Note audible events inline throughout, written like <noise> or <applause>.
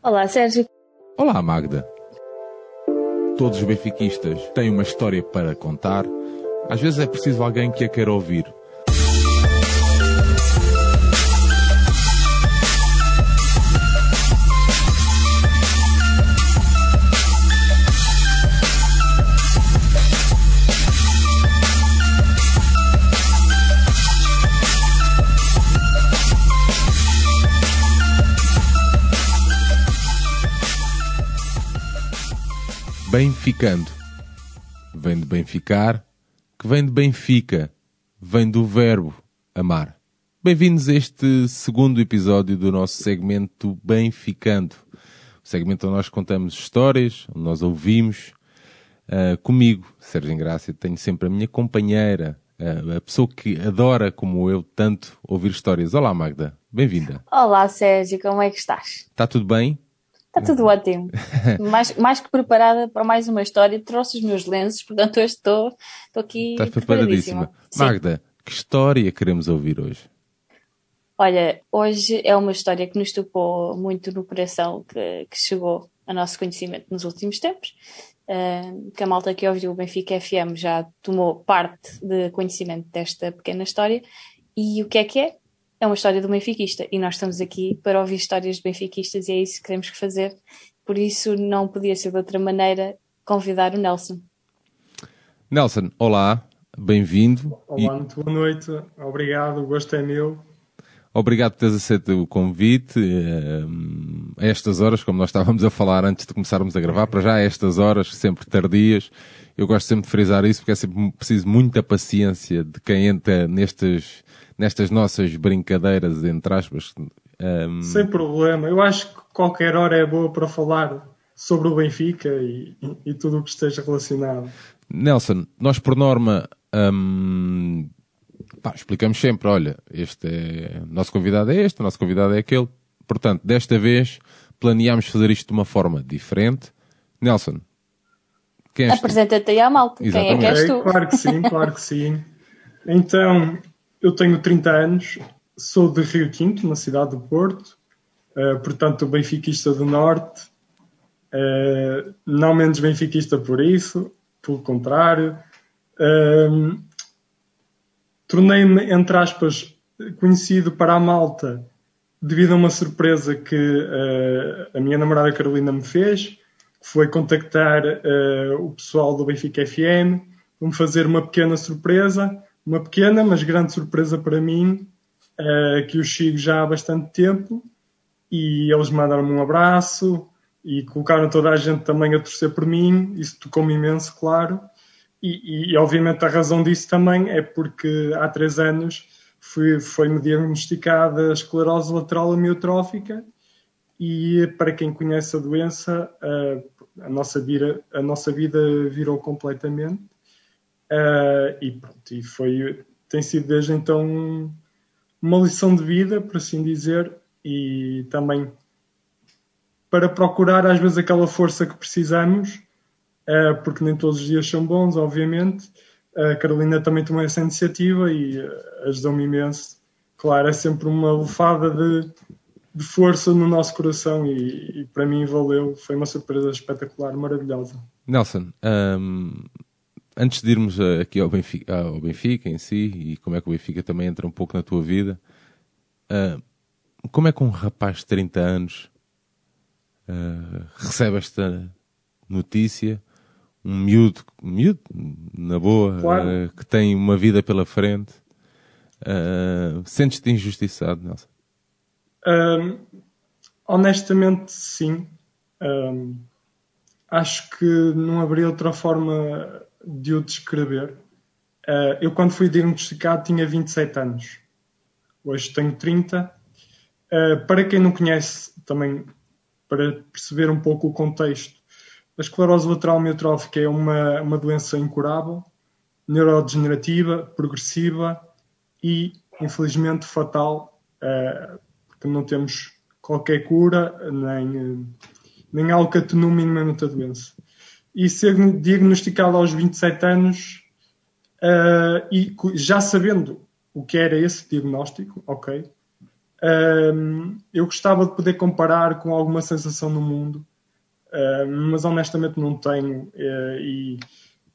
Olá, Sérgio. Olá, Magda. Todos os benfiquistas têm uma história para contar. Às vezes é preciso alguém que a queira ouvir. Benficando. Vem de benficar, que vem de Benfica, vem do verbo amar. Bem-vindos a este segundo episódio do nosso segmento Benficando. O segmento onde nós contamos histórias, onde nós ouvimos. Uh, comigo, Sérgio Ingrácia, tenho sempre a minha companheira, uh, a pessoa que adora, como eu, tanto ouvir histórias. Olá, Magda. Bem-vinda. Olá, Sérgio. Como é que estás? Está tudo bem? Está tudo ótimo. <laughs> mais, mais que preparada para mais uma história. Trouxe os meus lenços, portanto hoje estou, estou aqui Estás preparadíssima. Magda, que história queremos ouvir hoje? Olha, hoje é uma história que nos tocou muito no coração, que, que chegou a nosso conhecimento nos últimos tempos. Uh, que a malta que ouviu o Benfica FM já tomou parte de conhecimento desta pequena história. E o que é que é? É uma história do benfiquista e nós estamos aqui para ouvir histórias de benfiquistas e é isso que queremos fazer. Por isso não podia ser de outra maneira convidar o Nelson. Nelson, olá, bem-vindo. Olá, e... muito boa noite, obrigado, o gosto é meu. Obrigado por teres aceito o convite eh, a estas horas, como nós estávamos a falar antes de começarmos a gravar, para já a estas horas, sempre tardias. Eu gosto sempre de frisar isso porque é sempre preciso muita paciência de quem entra nestes, nestas nossas brincadeiras, entre aspas. Um... Sem problema. Eu acho que qualquer hora é boa para falar sobre o Benfica e, e tudo o que esteja relacionado. Nelson, nós por norma um, pá, explicamos sempre, olha, este é, o nosso convidado é este, o nosso convidado é aquele. Portanto, desta vez planeámos fazer isto de uma forma diferente. Nelson, quem és Apresenta-te aí à malta. Exatamente. Quem é que és tu? Claro que sim, claro que sim. Então, eu tenho 30 anos, sou de Rio Tinto, na cidade do Porto, uh, portanto, benfiquista do Norte, uh, não menos benfiquista por isso, pelo contrário. Uh, Tornei-me, entre aspas, conhecido para a malta devido a uma surpresa que a minha namorada Carolina me fez, que foi contactar o pessoal do Benfica FM, me fazer uma pequena surpresa uma pequena, mas grande surpresa para mim, uh, que os sigo já há bastante tempo e eles mandaram-me um abraço e colocaram toda a gente também a torcer por mim, isso tocou-me imenso, claro. E, e, obviamente a razão disso também é porque há três anos foi-me diagnosticada esclerose lateral amiotrófica e para quem conhece a doença, a, nossa, vida, a nossa vida virou completamente. Uh, e pronto, e foi, tem sido desde então uma lição de vida, por assim dizer, e também para procurar às vezes aquela força que precisamos, uh, porque nem todos os dias são bons, obviamente. A Carolina também tomou essa iniciativa e uh, ajudou-me imenso. Claro, é sempre uma lufada de, de força no nosso coração e, e, para mim valeu. Foi uma surpresa espetacular, maravilhosa. Nelson, um, antes de irmos eh, aqui ao Benfica, ao Benfica, em si e como é que o Benfica também entra um pouco na tua vida, uh, como é que um rapaz de 30 anos uh, recebe esta notícia? Um miúdo, miúdo na boa, claro. uh, que tem uma vida pela frente. Sentes-te injustiçado, Nelson? Um, honestamente, sim. Um, acho que não haveria outra forma de o descrever. Uh, eu, quando fui diagnosticado, tinha 27 anos. Hoje tenho 30. Uh, eh, para quem não conhece, também para perceber um pouco o contexto, a esclerose lateral amiotrófica é uma, uma doença incurável, neurodegenerativa, progressiva e, infelizmente, fatal, uh, porque não temos qualquer cura, nem, nem algo que atenue minimamente a doença e ser diagnosticado aos 27 anos uh, e já sabendo o que era esse diagnóstico, ok, Um, eu gostava de poder comparar com alguma sensação no mundo, um, mas honestamente não tenho. Uh, e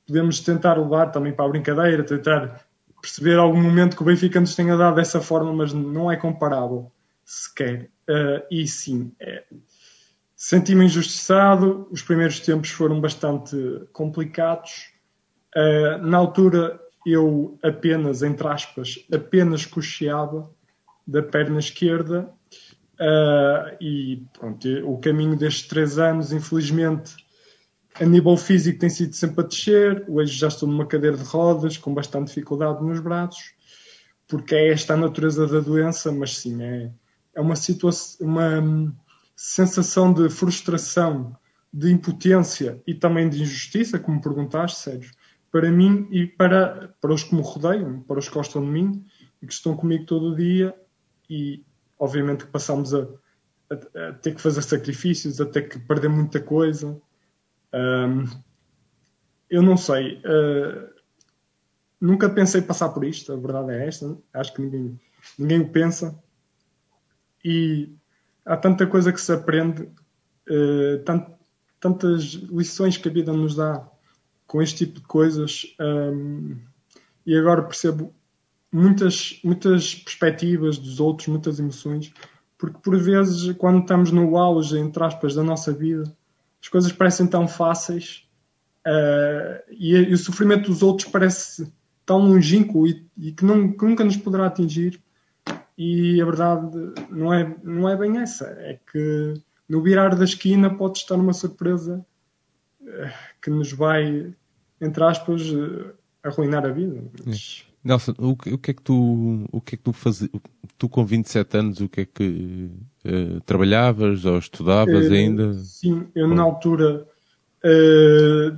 podemos tentar levar também para a brincadeira, tentar perceber algum momento que o Benfica nos tenha dado dessa forma, mas não é comparável sequer. Uh, e sim, é, senti-me injustiçado. Os primeiros tempos foram bastante complicados. Uh, na altura, eu apenas, entre aspas, apenas cocheava da perna esquerda. Uh, e pronto, o caminho destes três anos, infelizmente, a nível físico tem sido sempre a descer. Hoje já estou numa cadeira de rodas, com bastante dificuldade nos braços, porque é esta a natureza da doença, mas sim, é, é uma situação, uma sensação de frustração, de impotência e também de injustiça, como perguntaste, Sérgio, para mim e para, para os que me rodeiam, para os que gostam de mim e que estão comigo todo o dia e obviamente que passamos a, a, a ter que fazer sacrifícios, a ter que perder muita coisa. Um, eu não sei. Uh, nunca pensei passar por isto, a verdade é esta. Acho que ninguém, ninguém o pensa. E há tanta coisa que se aprende, uh, tant, tantas lições que a vida nos dá com este tipo de coisas. Um, e agora percebo muitas, muitas perspectivas dos outros, muitas emoções, porque por vezes, quando estamos no auge, entre aspas, da nossa vida, as coisas parecem tão fáceis uh, e, e, o sofrimento dos outros parece tão longínquo e, e que, não, que, nunca nos poderá atingir. E a verdade não é, não é bem essa. É que no virar da esquina pode estar uma surpresa uh, que nos vai, entre aspas, uh, arruinar a vida. Mas... Nelson, o que, o que, é que tu, o que é que tu fazias, tu com 27 anos, o que é que uh, trabalhavas ou estudavas uh, ainda? Sim, eu na altura uh,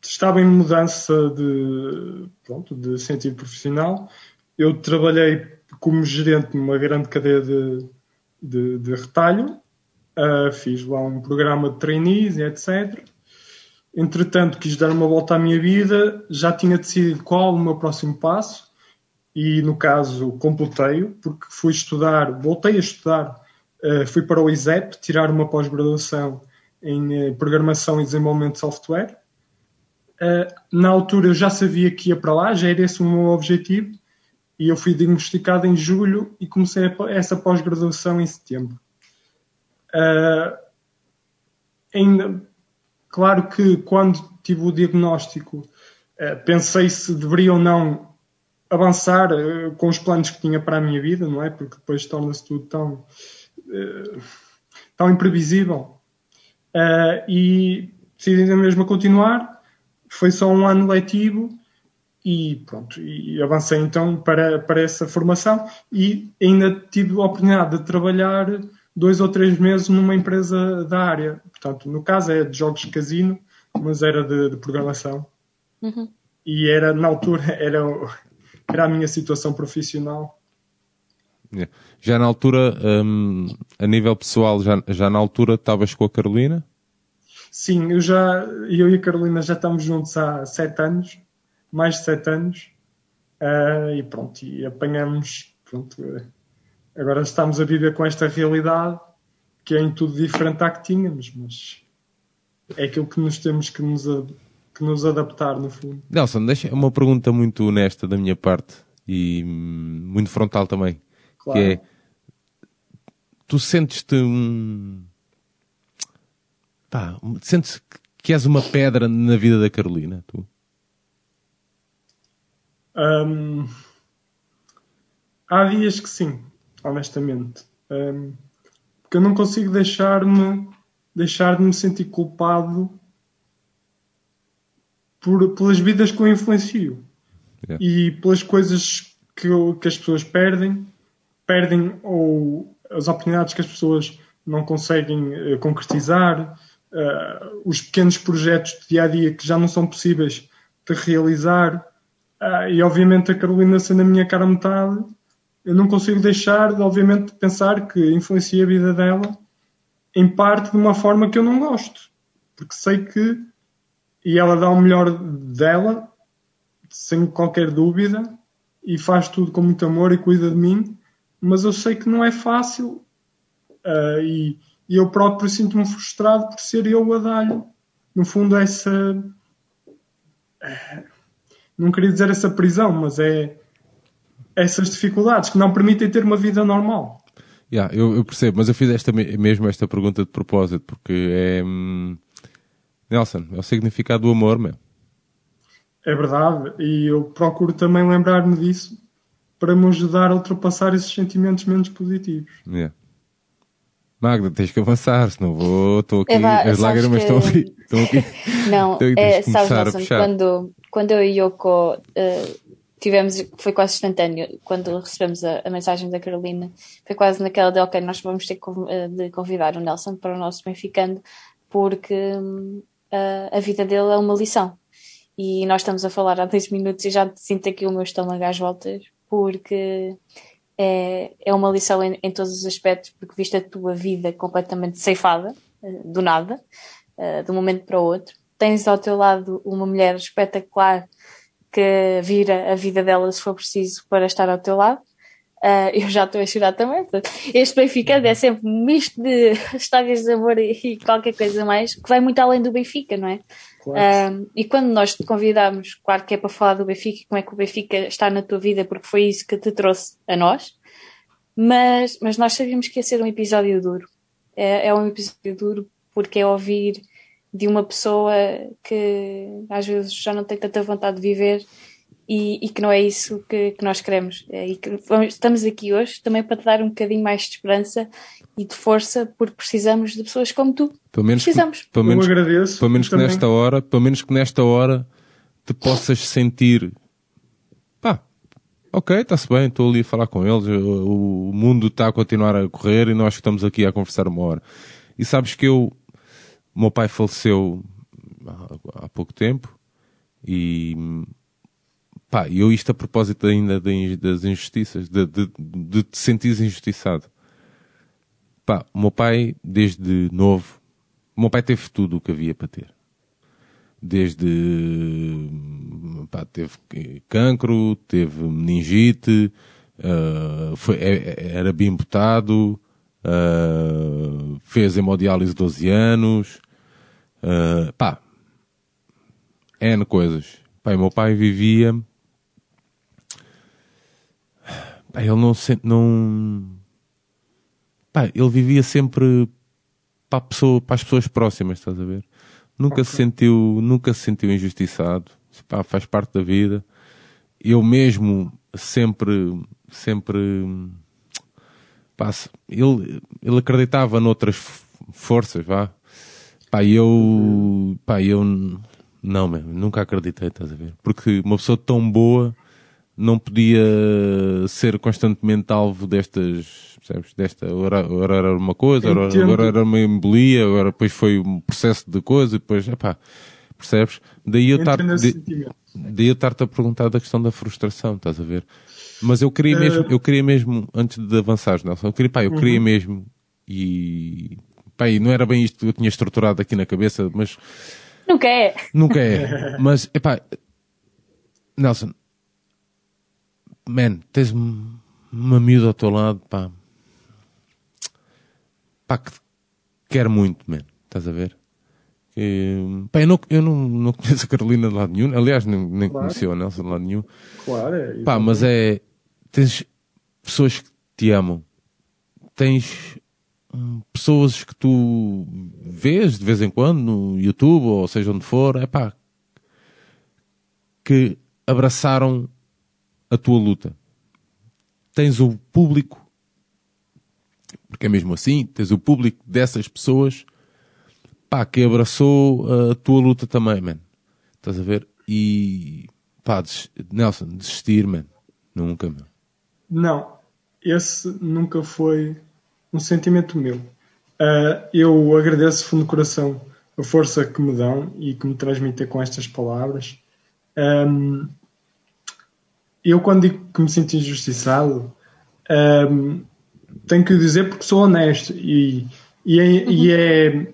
estava em mudança de, pronto, de sentido profissional. Eu trabalhei como gerente numa grande cadeia de, de, de retalho, fiz lá um programa de trainees etc Entretanto, quis dar uma volta à minha vida, já tinha decidido qual o meu próximo passo e, no caso, completei-o, porque fui estudar, voltei a estudar, uh, fui para o ISEP, tirar uma pós-graduação em uh, Programação e Desenvolvimento de Software. Uh, na altura eu já sabia que ia para lá, já era esse o meu objetivo, e eu fui diagnosticado em julho e comecei essa pós-graduação em setembro. ainda Claro que quando tive o diagnóstico eh, pensei se deveria ou não avançar eh, com os planos que tinha para a minha vida, não é? Porque depois torna-se tudo tão, tão imprevisível. E decidi mesmo continuar. Foi só um ano letivo e pronto, e avancei então para, para essa formação e ainda tive a oportunidade de trabalhar dois ou três meses numa empresa da área. Portanto, no caso é de jogos de casino, mas era de, de programação. Uhum. E era, na altura, <laughs> era, era a minha situação profissional. Já na altura, um, a nível pessoal, já, já na altura estavas com a Carolina? Sim, eu já, eu e a Carolina já estamos juntos há sete anos, mais de sete anos, uh, e pronto, e apanhamos, pronto, Agora estamos a viver com esta realidade que é em tudo diferente à que tínhamos, mas é aquilo que nos temos que nos, que nos adaptar, no fundo. Nelson, deixa uma pergunta muito honesta da minha parte e muito frontal também. Claro. Que é, tu sentes-te um... Pá, sentes que és uma pedra na vida da Carolina, tu? Um, há dias que sim honestamente. Um, porque eu não consigo deixar-me deixar de me sentir culpado por, pelas vidas que eu influencio yeah. e pelas coisas que, eu, que as pessoas perdem, perdem ou as oportunidades que as pessoas não conseguem uh, concretizar, uh, os pequenos projetos de dia a dia que já não são possíveis de realizar. Uh, e obviamente a Carolina sendo a minha cara metade, eu não consigo deixar de, obviamente, pensar que influencia a vida dela em parte de uma forma que eu não gosto. Porque sei que. E ela dá o melhor dela, sem qualquer dúvida, e faz tudo com muito amor e cuida de mim. mas eu sei que não é fácil uh, e, e, eu próprio sinto-me frustrado por ser eu a dar-lhe, no fundo, essa. Uh, não queria dizer essa prisão, mas é essas dificuldades que não permitem ter uma vida normal. Yeah, eu, eu, percebo, mas eu fiz esta, mesmo esta pergunta de propósito, porque é. Hum, Nelson, é o significado do amor, meu. É verdade, e eu procuro também lembrar-me disso para me ajudar a ultrapassar esses sentimentos menos positivos. Yeah. Magda, tens que avançar, senão vou. Estou aqui, Eva, as lágrimas que... estão aqui. Estão aqui. <laughs> Não, então, é, sabes, Nelson, quando, quando eu e Yoko uh, tivemos, foi quase instantâneo, quando recebemos a, a, mensagem da Carolina, foi quase naquela de, ok, nós vamos ter eh, de convidar o Nelson para o nosso Benficando, porque uh, a vida dele é uma lição. E nós estamos a falar há 10 minutos e já sinto aqui o meu estômago às voltas, porque é, é uma lição em, em todos os aspectos, porque viste a tua vida completamente ceifada, do nada, de um momento para o outro. Tens ao teu lado uma mulher espetacular que vira a vida dela se for preciso para estar ao teu lado. Uh, eu já estou a chorar também. Este Benfica é sempre um misto de <laughs> histórias de amor e, e, qualquer coisa mais, que vai muito além do Benfica, não é? Claro. Uh, e quando nós te convidamos, claro que é para falar do Benfica, como é que o Benfica está na tua vida, porque foi isso que te trouxe a nós, mas, mas nós sabíamos que ia ser um episódio duro. É, é um episódio duro porque é ouvir de uma pessoa que às vezes já não tem tanta vontade de viver e, e que não é isso que, que nós queremos. É, e que estamos aqui hoje também para te dar um bocadinho mais de esperança e de força, porque precisamos de pessoas como tu. Pelo menos precisamos. Que, pelo menos, Eu agradeço. Pelo menos que nesta hora, pelo menos que nesta hora te possas sentir pá, ok, está-se bem, estou ali a falar com eles, o, o mundo está a continuar a correr e nós estamos aqui a conversar uma hora. E sabes que eu o meu pai faleceu há, há pouco tempo e pá, eu isto a propósito ainda das injustiças, de, de, de te sentir injustiçado. Pá, o meu pai, desde novo, o meu pai teve tudo o que havia para ter. Desde, pá, teve cancro, teve meningite, uh, foi, é, é, era bimbotado, uh, fez hemodiálise 12 anos, Uh, pá, N coisas. Pá, o meu pai vivia. Pá, ele não se, não. Pá, ele vivia sempre para, pessoa, para as pessoas próximas, estás a ver? Nunca okay. se sentiu, nunca se sentiu injustiçado. Pá, faz parte da vida. Eu mesmo sempre, sempre, pá, ele, ele acreditava noutras forças, vá. Pá, eu. Pá, eu. Não, mesmo, nunca acreditei, estás a ver? Porque uma pessoa tão boa não podia ser constantemente alvo destas, percebes? Desta, agora era uma coisa, agora, agora, era uma embolia, agora depois foi um processo de coisa, e depois, epá, percebes? Daí eu estar, daí eu estar-te a perguntar da questão da frustração, estás a ver? Mas eu queria mesmo, uh... eu queria mesmo, antes de avançar, Nelson, eu queria, pá, eu uhum. queria mesmo, e Pá, não era bem isto que eu tinha estruturado aqui na cabeça, mas. Nunca é. Nunca é. mas, epá, Nelson, man, tens uma miúda ao teu lado, pá. Pá, que quer muito, man. Estás a ver? E, pá, eu não, eu não, não conheço a Carolina de lado nenhum. Aliás, nem, nem claro. conheci o Nelson de lado nenhum. Claro, é. Pá, mas é. Tens pessoas que te amam. Tens pessoas que tu vês de vez em quando no YouTube ou seja onde for, é pá, que abraçaram a tua luta. Tens o público, porque é mesmo assim, tens o público dessas pessoas, pá, que abraçou a tua luta também, man. Estás a ver? E, pá, des Nelson, desistir, man. Nunca, man. Não, esse nunca foi um sentimento meu. Uh, eu agradeço fundo do coração a força que me dão e que me transmitem com estas palavras. Um, eu, quando digo que me sinto injustiçado, um, tenho que dizer porque sou honesto e, e, é, uhum. e é,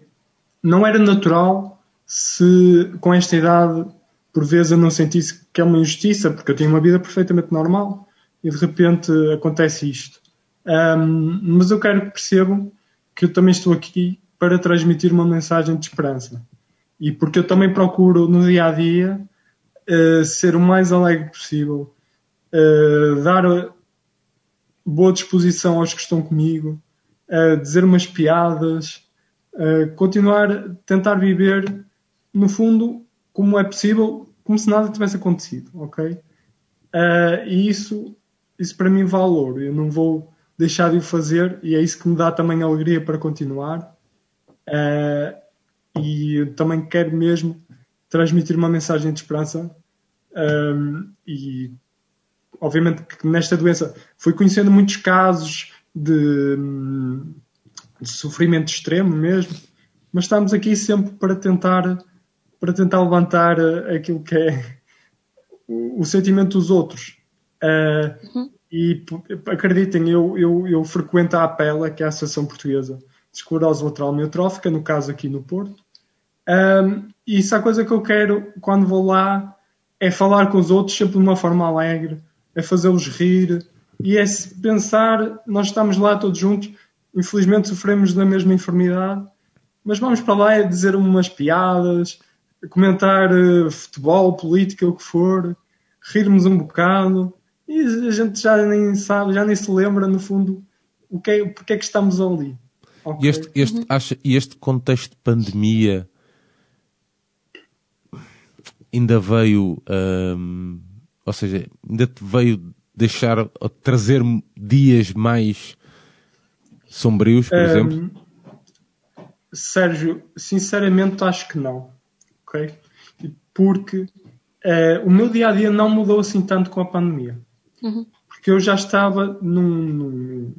não era natural se com esta idade por vezes eu não sentisse que é uma injustiça porque eu tinha uma vida perfeitamente normal e de repente acontece isto. Um, mas eu quero que percebam que eu também estou aqui para transmitir uma mensagem de esperança. E porque eu também procuro no dia a dia uh, ser o mais alegre possível, uh, dar boa disposição aos que estão comigo, uh, dizer umas piadas, continuar, tentar viver, no fundo, como é possível, como se nada tivesse acontecido, ok? e isso, isso para mim vale ouro. Eu não vou deixar de o fazer e é isso que me dá também alegria para continuar. Uh, e também quero mesmo transmitir uma mensagem de esperança um, e obviamente que nesta doença fui conhecendo muitos casos de, de, sofrimento extremo mesmo, mas estamos aqui sempre para tentar para tentar levantar aquilo que é o, o sentimento dos outros. Uh, uhum. E acreditem, eu, eu, eu frequento a APELA, que é a Associação Portuguesa de Esclerose Lateral Miotrófica, no caso aqui no Porto. Um, e isso é a coisa que eu quero quando vou lá é falar com os outros sempre de uma forma alegre, é fazê-los rir e é pensar, nós estamos lá todos juntos, infelizmente sofremos da mesma enfermidade, mas vamos para lá e dizer umas piadas, comentar uh, futebol, política, o que for, rirmos um bocado e a gente já nem sabe, já nem se lembra, no fundo, o que é, porque é que estamos ali. Okay. E este, este, uhum. acha, este contexto de pandemia ainda veio, um, ou seja, ainda te veio deixar, trazer dias mais sombrios, por um, exemplo? Sérgio, sinceramente acho que não. Ok? Porque uh, o meu dia a dia não mudou assim tanto com a pandemia. Uhum. Porque eu já estava num, num,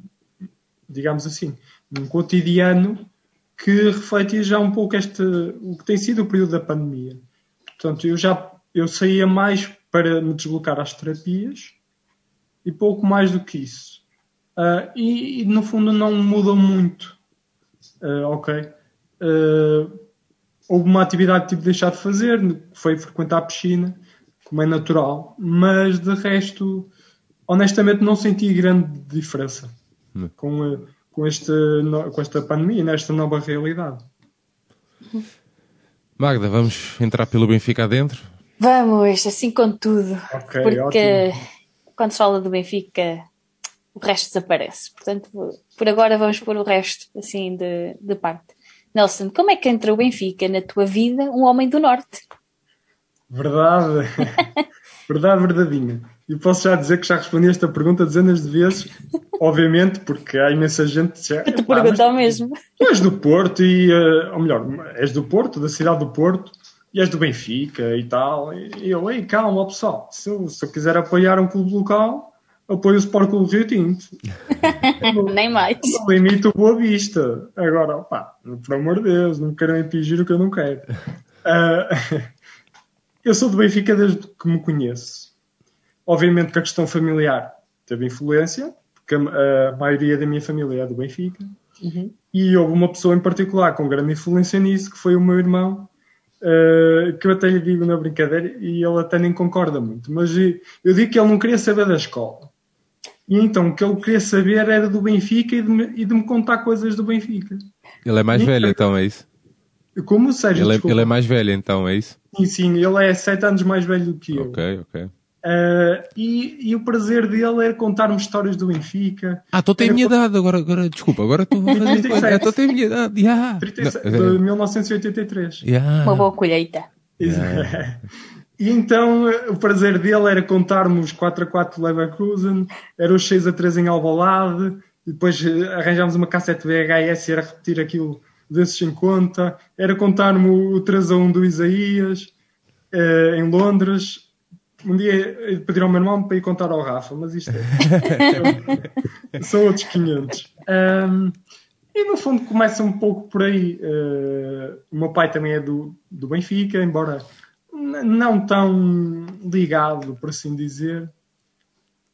digamos assim, num cotidiano que refletia já um pouco este, o que tem sido o período da pandemia. Portanto, eu já eu saía mais para me deslocar às terapias e pouco mais do que isso. Uh, e, e, no fundo não mudou muito. Uh, ok. Uh, houve uma atividade que tive de deixar de fazer, que foi frequentar a piscina, como é natural, mas de resto honestamente não senti grande diferença hum. com, com, este, com esta pandemia, nesta nova realidade. Magda, vamos entrar pelo Benfica adentro? Vamos, assim com tudo. Okay, porque ótimo. quando se fala do Benfica, o resto desaparece. Portanto, por agora vamos pôr o resto assim de, de parte. Nelson, como é que entra o Benfica na tua vida, um homem do Norte? Verdade. <laughs> Verdade, verdadeinha. E posso já dizer que já respondi esta pergunta dezenas de vezes, <laughs> obviamente, porque há imensa gente. Já, te pergunto ao mesmo. Tu és do Porto, e, uh, ou melhor, és do Porto, da cidade do Porto, e és do Benfica e tal. E eu, ei, calma, pessoal, se eu, se eu quiser apoiar um clube local, apoio o Sport Clube Rio Tinto. <laughs> Nem mais. Limito o Boa Vista. Agora, pá, por amor de Deus, não quero impingir o que eu não quero. Uh, <laughs> eu sou do Benfica desde que me conheço. Obviamente que a questão familiar teve influência, porque a, a maioria da minha família é do Benfica. Uhum. E houve uma pessoa em particular com grande influência nisso, que foi o meu irmão, uh, que eu até lhe digo na brincadeira, e ele até nem concorda muito. Mas eu digo que ele não queria saber da escola. E então o que ele queria saber era do Benfica e de me, e de me contar coisas do Benfica. Ele é mais e, velho, então, é isso? Como o Sérgio, ele, é, ele é mais velho, então, é isso? Sim, sim, ele é sete anos mais velho do que eu. Ok, ok. Uh, e, e, o prazer dele é contar-me histórias do Benfica. Ah, estou a minha idade agora, agora, desculpa, agora estou a fazer Estou a ter a minha idade, yeah. 37, não, de 1983. Yeah. Uma boa colheita. Yeah. E então o prazer dele era contar-me os 4 a 4 Leverkusen, era os 6 a 3 em Alvalade, depois arranjámos uma cassete VHS e era repetir aquilo desses em conta, era contar-me o 3 a 1 do Isaías, eh, em Londres. Um dia pediram ao meu irmão para ir contar ao Rafa, mas isto é, <laughs> são outros 500. Um, e no fundo começa um pouco por aí. Uh, o meu pai também é do, do Benfica, embora não tão ligado, por assim dizer,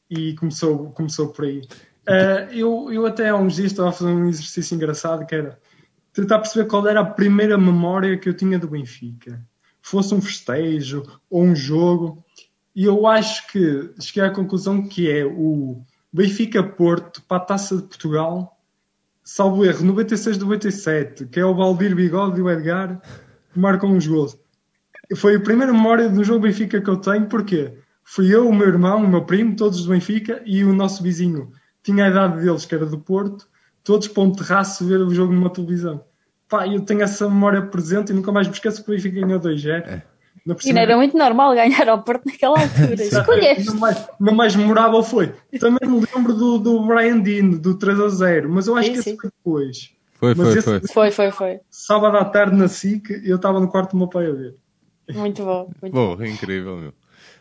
e começou, começou por aí. Uh, eu, eu até há uns dias estava a fazer um exercício engraçado que era tentar perceber qual era a primeira memória que eu tinha do Benfica. Fosse um festejo ou um jogo. E eu acho que cheguei à conclusão que é o, Benfica-Porto para a Taça de Portugal, salvo erro, 96-97, que é o Valdir Bigode e o Edgar que marcam os gols. Foi a primeira memória do jogo Benfica que eu tenho, porque fui eu, o meu irmão, o meu primo, todos do Benfica e o nosso vizinho. Tinha a idade deles, que era do Porto, todos para um terraço ver o jogo numa televisão. Pá, eu tenho essa memória presente e nunca mais me esqueço que o Benfica ganhou 2-0. É. E não era muito normal ganhar ao Porto naquela altura. <laughs> Escolheste. Não mais, não mais memorável foi. Também me lembro do, do Brian Dean, do 3 a 0, mas eu acho sim, que esse foi depois. Foi, foi, esse, foi. Foi, foi, foi. Sábado à tarde na SIC eu estava no quarto do meu pai a ver. Muito bom. Muito bom, bom. incrível, meu.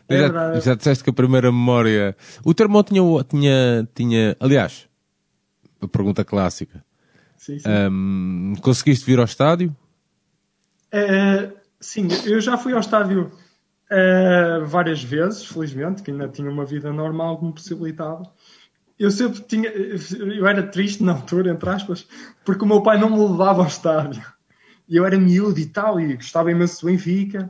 É já, já disseste que a primeira memória. O teu irmão tinha, tinha, tinha. Aliás, a pergunta clássica. Sim, sim. Um, conseguiste vir ao estádio? Uh, sim, eu já fui ao estádio uh, várias vezes, felizmente, que ainda tinha uma vida normal que me possibilitava. Eu sempre tinha. Eu era triste na altura, entre aspas, porque o meu pai não me levava ao estádio. E eu era miúdo e tal, e gostava imenso do Benfica.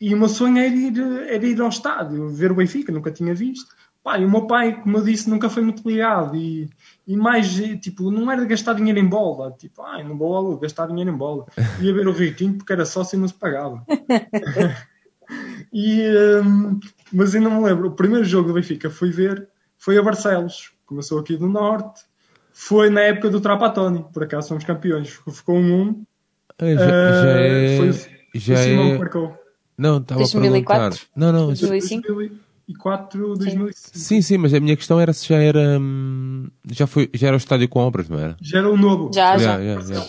E o meu sonho era ir, era ir ao estádio, ver o Benfica, nunca tinha visto. Pá, e o meu pai, como eu disse, nunca foi muito ligado. E, e mais, tipo, não era de gastar dinheiro em bola. Tipo, ai, não vou gastar dinheiro em bola. Ia ver o Riquinho porque era sócio e não se pagava. <laughs> e, um, mas ainda me lembro, o primeiro jogo do Benfica fui ver foi a Barcelos. Começou aqui do Norte. Foi na época do Trapatoni. Por acaso somos campeões. Ficou um 1. Já, já uh, é... Foi, já o Simão é... marcou. Não, estava a perguntar. Não, não. 2005? 2004, 2005. Sim, sim, mas a minha questão era se já era. Hum, já, foi, já era o estádio com obras, não era? Já era o novo. Já, já. já, já.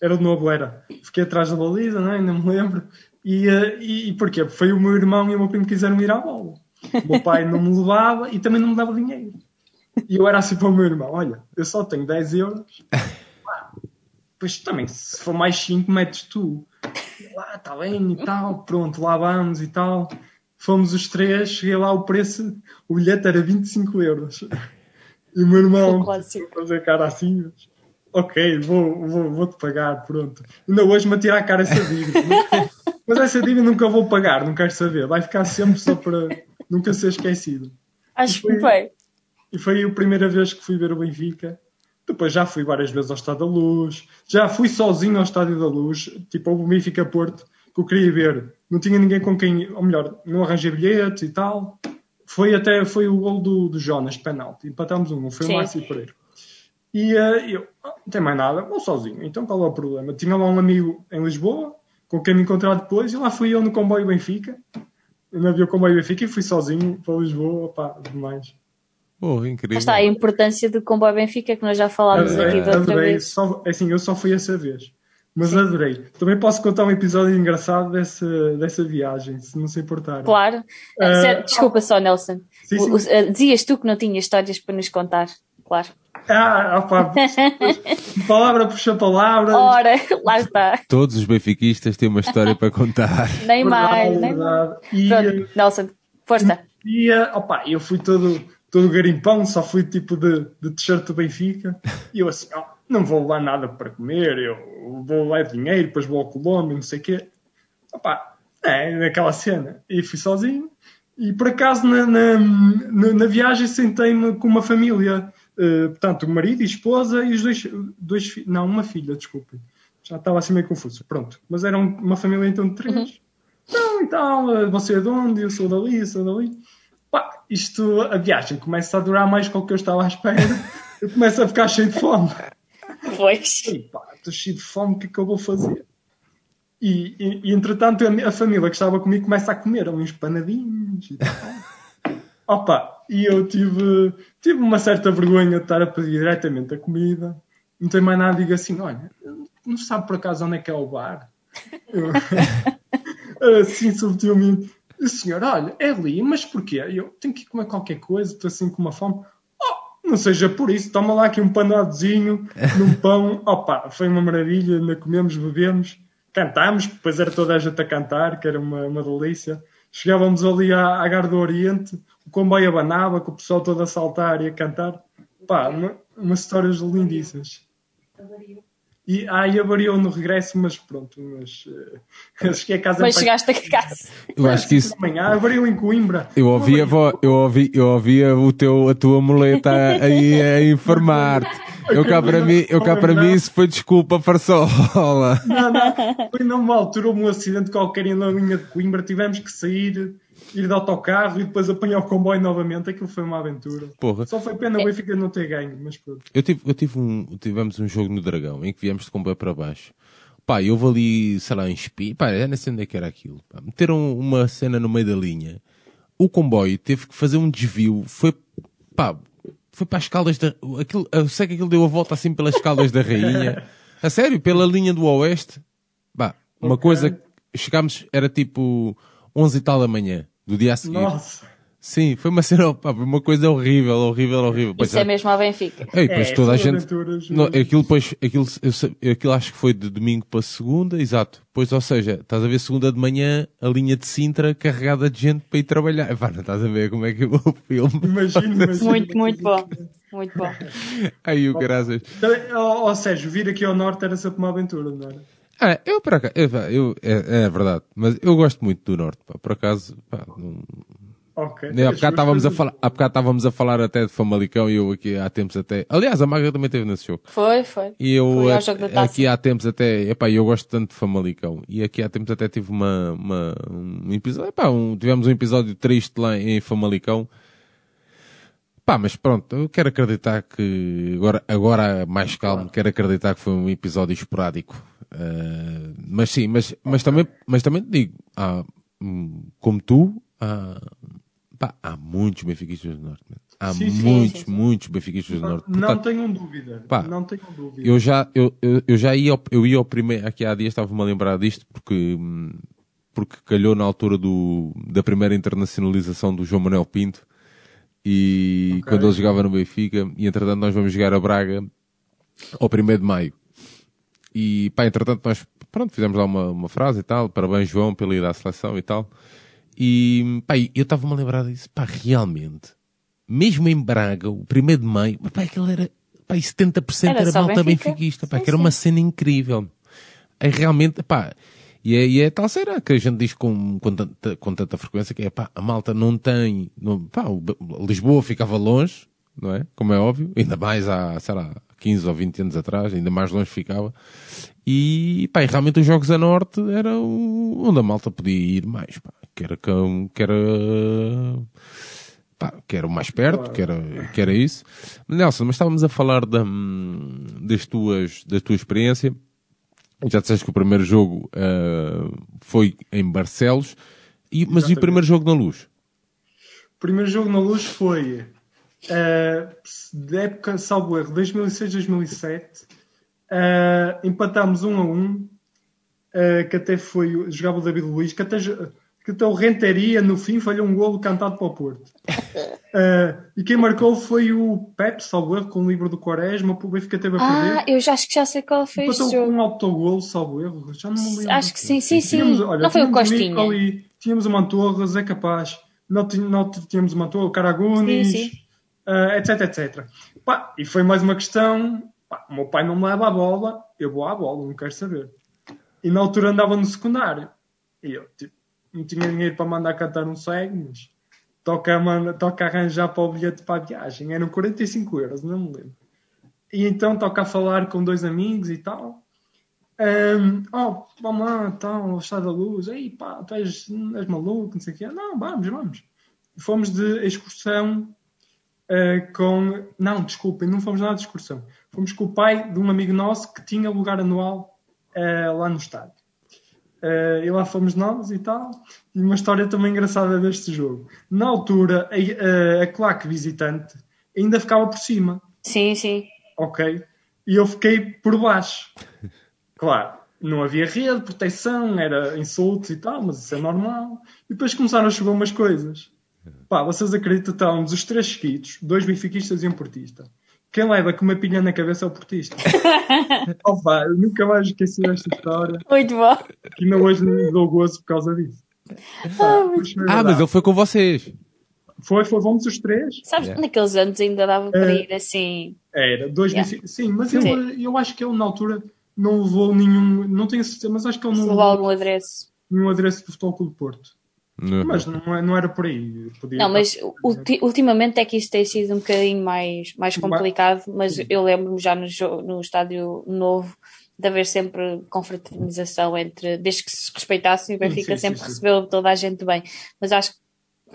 Era o novo, era. Fiquei atrás da baliza, não é? ainda me lembro. E, uh, e, e porquê? Foi o meu irmão e o meu primo que quiseram ir à bola. O meu pai não me levava e também não me dava dinheiro. E eu era assim para o meu irmão: olha, eu só tenho 10 euros. Pois também, se for mais 5, metes tu. Lá, está bem e tal, pronto, lá vamos e tal. Fomos os três, cheguei lá, o preço, o bilhete era 25 euros. E o meu irmão fazer cara assim, ok, vou, vou, vou-te pagar, pronto. Ainda hoje me atira a cara essa dívida. <laughs> mas essa dívida nunca vou pagar, não quero saber. Vai ficar sempre só para nunca ser esquecido. Acho que foi. E foi a primeira vez que fui ver o Benfica. Depois já fui várias vezes ao Estádio da Luz. Já fui sozinho ao Estádio da Luz, tipo ao Benfica Porto, que eu queria ver. Não tinha ninguém com quem, ou melhor, não arranjei bilhetes e tal. Foi até foi o gol do, do Jonas, penalti. Empatámos um, foi Sim. o Márcio Pereira. E uh, eu, ah, não tem mais nada, vou sozinho. Então qual é o problema? Tinha lá um amigo em Lisboa, com quem me encontrar depois, e lá fui eu no comboio Benfica. No avião comboio Benfica e fui sozinho para Lisboa, pá, demais. Oh, incrível. está a importância do comboio Benfica, que nós já falámos adorei, aqui da outra adorei. vez. Só, é assim, eu só fui essa vez. Mas Sim. adorei. Também posso contar um episódio engraçado dessa, dessa viagem, se não se importar. Claro. Uh, Desculpa só, Nelson. Sim, sim. O, uh, dizias tu que não tinhas histórias para nos contar. Claro. Ah, opa, <laughs> palavra puxa palavra. Ora, lá está. Todos os benfiquistas têm uma história para contar. <laughs> nem mais, nem mais. E, Pronto, Nelson, força. E, opa, eu fui todo todo garimpão, só fui tipo de, de t-shirt do Benfica. E eu assim, oh, não vou levar nada para comer, eu vou levar dinheiro, depois vou ao Colômbia, não sei o quê. Opa, é, naquela cena. E fui sozinho. E por acaso na, na, na viagem sentei-me com uma família, uh, portanto, o marido e esposa e os dois, dois não, uma filha, desculpem. Já estava assim meio confuso. Pronto. Mas era uma família então de três. Uhum. Então, então, você é de onde? Eu sou dali, sou dali pá, isto, a viagem começa a durar mais com o que eu estava à espera. <laughs> eu começo a ficar cheio de fome. Pois. estou cheio de fome, o que é que eu vou fazer? E, e, e, entretanto a, a, família que estava comigo começa a comer uns panadinhos e tal. <laughs> Opa, e eu tive, tive uma certa vergonha de estar a pedir diretamente a comida. Não tem mais nada, digo assim, olha, não sabe por acaso onde é que é o bar? Eu, <laughs> assim, subtilmente, o senhor, olha, é ali, mas porquê? Eu tenho que comer qualquer coisa, estou assim com uma fome. Não seja por isso, toma lá aqui um panadozinho <laughs> num pão. Opa, foi uma maravilha, ainda comemos, bebemos, cantámos, depois era toda a gente a cantar, que era uma, uma delícia. Chegávamos ali à, à Gar do Oriente, o comboio abanava, com o pessoal todo a saltar e a cantar. Pá, uma, umas histórias lindíssimas. E aí avariou no regresso, mas pronto, mas <laughs> uh, cheguei a casa. Mas chegaste a casa. Eu acho que isso. Amanhã avariou em Coimbra. Eu ouvia, eu ouvi, eu ouvia o teu, a tua muleta <laughs> aí a informar-te. Eu cá para mim, eu cá para mim isso foi desculpa para sola. Não, não. Foi numa altura um acidente qualquer na linha de Coimbra, tivemos que sair, ir de autocarro e depois apanhar o comboio novamente. Aquilo foi uma aventura. Porra. Só foi pena o Benfica não ter ganho, mas pronto. Eu tive, eu tive um, tivemos um jogo no Dragão em que viemos de comboio para baixo. Pá, eu vou ali, sei lá, em Espi, pá, eu nem sei onde é que era aquilo. Pá. Meteram uma cena no meio da linha. O comboio teve que fazer um desvio, foi, pá, foi para as caldas da. Aquilo, eu sei que aquilo deu a volta assim pelas caldas da rainha. <laughs> A sério, pela linha do oeste. Bah, uma Ok. coisa. Chegámos, era tipo 11 e tal da manhã, do dia a seguir. Nossa. Sim, foi uma cena, pá, foi uma coisa horrível, horrível, horrível. Pois Isso é mesmo ao Benfica. Ei, depois É, toda a gente. Não, aquilo, depois, aquilo, eu aquilo acho que foi de domingo para segunda, exato. Pois, ou seja, estás a ver segunda de manhã, a linha de Sintra carregada de gente para ir trabalhar. Pá, não estás a ver como é que é o filme? Imagino, imagino. <laughs> Muito, muito bom. Muito bom. Aí o graças. Ó, ó, Sérgio, vir aqui ao norte era sempre uma aventura, não era? Ah, eu por acaso, eu, eu- é, é verdade, mas eu gosto muito do Norte, pá, por acaso, pá, não, Ok. há bocado estávamos a falar, há bocado estávamos a falar até de Famalicão e eu aqui há tempos até, aliás, a Maga também esteve nesse jogo. Foi, foi. E eu Foi a- aqui há tempos até, epá, eu gosto tanto de Famalicão. E aqui há tempos até tive uma, uma um episódio, epá, um, tivemos um episódio triste lá em Famalicão. Pá, mas pronto, eu quero acreditar que agora, agora mais calmo, quero acreditar que foi um episódio esporádico. Ah, mas sim, mas, mas também, mas também te digo, há, como tu, há, pá, há muitos benfiquistas do Norte. man. Há Sim, sim, muitos, sim, muitos benfiquistas do Norte. Não Portanto, tenham dúvida. Pá, não tenham dúvida. eu já, eu, eu, eu já ia, ao- eu ia ao primeiro, aqui há dias estava-me a lembrar disto porque, porque calhou na altura do, da primeira internacionalização do João Manuel Pinto e Ok. quando ele jogava no Benfica e entretanto nós vamos jogar a Braga ao primeiro de maio. E pá, entretanto nós, pronto, fizemos lá uma, uma frase e tal, parabéns João pela ida à seleção e tal. E pá, eu estava-me a lembrar disso, pá, realmente, mesmo em Braga, o primeiro de maio, pá, aquilo era, pá, e 70% Era era, malta Benfica. benfiquista, pá, Sim, que era sim. uma cena incrível. É realmente, pá, e é, e é tal cena que a gente diz com, com, tanta, com tanta frequência que é, pá, a malta não tem, não, pá, Lisboa ficava longe, não é? Como é óbvio, ainda mais há, sei lá, 15 ou 20 anos atrás, ainda mais longe ficava. E, pá, e realmente os Jogos a Norte era onde a malta podia ir mais, pá, que era, que era, pá, que era o mais perto, que era, que era isso. Nelson, mas estávamos a falar da, hum, das tuas, da tua experiência. Já disseste que o primeiro jogo ah, foi em Barcelos, e, mas e o primeiro jogo na luz? O primeiro jogo na luz foi uh, da época, salvo erro, 2006-2007. Uh, empatámos 1 a 1. uh, que até foi. Jogava o David Luiz, que até, que até o Renteria no fim falhou um golo cantado para o Porto. Uh, <laughs> e quem marcou foi o Pep, salvo erro, com o livro do Quaresma. O Benfica teve a perder. Ah, eu já acho que já sei qual foi este jogo. um autogolo, salvo erro. Já não me lembro. Acho que sim, sim, sim. Tínhamos, olha, Não foi o Costinha. Nicoli, tínhamos o Mantorras, é capaz. Não, não tínhamos o Mantorras, o Caragunis, Sim, sim. ah, etc, etc. Pá, e foi mais uma questão. pá, o meu pai não me leva a bola, eu vou à bola, não quero saber. E na altura andava no secundário. E eu tipo, não tinha dinheiro para mandar cantar um cego, mas toca, a man- toca arranjar para o bilhete para a viagem. Eram 45 euros, não me lembro. E então toca a falar com dois amigos e tal. Ahm, oh, vamos lá, então, está da luz. Ei, pá, tu és, és maluco, não sei o quê. Não, vamos, vamos. Fomos de excursão ah, com. Não, desculpem, não fomos nada de excursão. Fomos com o pai de um amigo nosso que tinha lugar anual ah, lá no estádio. Ah, e lá fomos nós e tal. E uma história também engraçada deste jogo. Na altura, a, a, a claque visitante ainda ficava por cima Sim, sim. ok? E eu fiquei por baixo. Claro, não havia rede, proteção, era insultos e tal, mas isso é normal. E depois começaram a chover umas coisas. Pá, vocês acreditam, estávamos os três seguidos, dois benfiquistas e um portista. Quem leva com uma pilha na cabeça é o portista. <laughs> oh, pá, eu nunca mais esqueci desta história. Muito bom. Que ainda hoje me dou gozo por causa disso. Ah, Ah, mas ele foi com vocês. Foi, foi, fomos os três. Sabes, Yeah. naqueles anos ainda dava para É. ir assim. Era, dois Yeah. Benfica- Sim, mas Sim. Eu, eu acho que ele na altura não levou nenhum, não tenho certeza, mas acho que ele não levou algum adereço. Nenhum adereço do Futebol Clube do Porto. Mas não, é- não era por aí. Podia Não, mas ulti- ultimamente é que isso tem sido um bocadinho mais, mais complicado, mas eu lembro-me já no, no estádio novo de haver sempre confraternização entre, desde que se respeitassem, o Benfica sim, sempre sim. recebeu toda a gente bem. Mas acho que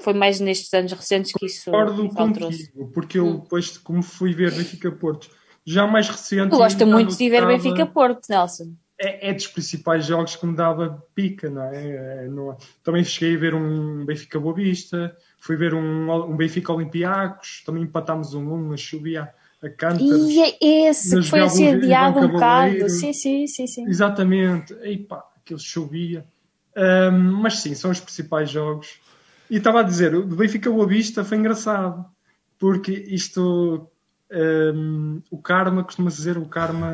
foi mais nestes anos recentes que isso, Concordo contigo, porque eu depois, como fui ver Benfica Porto, já mais recente. Tu gosta muito de ver Benfica Porto, Nelson. É, é dos principais jogos que me dava pica, não é? É, não? Também cheguei a ver um Benfica Boa Vista, fui ver um, um Benfica Olympiacos, também empatámos um 1 a chovia a cântaros. E é esse foi assim um adiado um bocado. Sim, sim, sim, sim. Exatamente. E pá, aquilo chovia. Ahm, mas sim, são os principais jogos. E estava a dizer, o Benfica Boa Vista foi engraçado, porque isto, ahm, o karma, costuma-se dizer, o karma,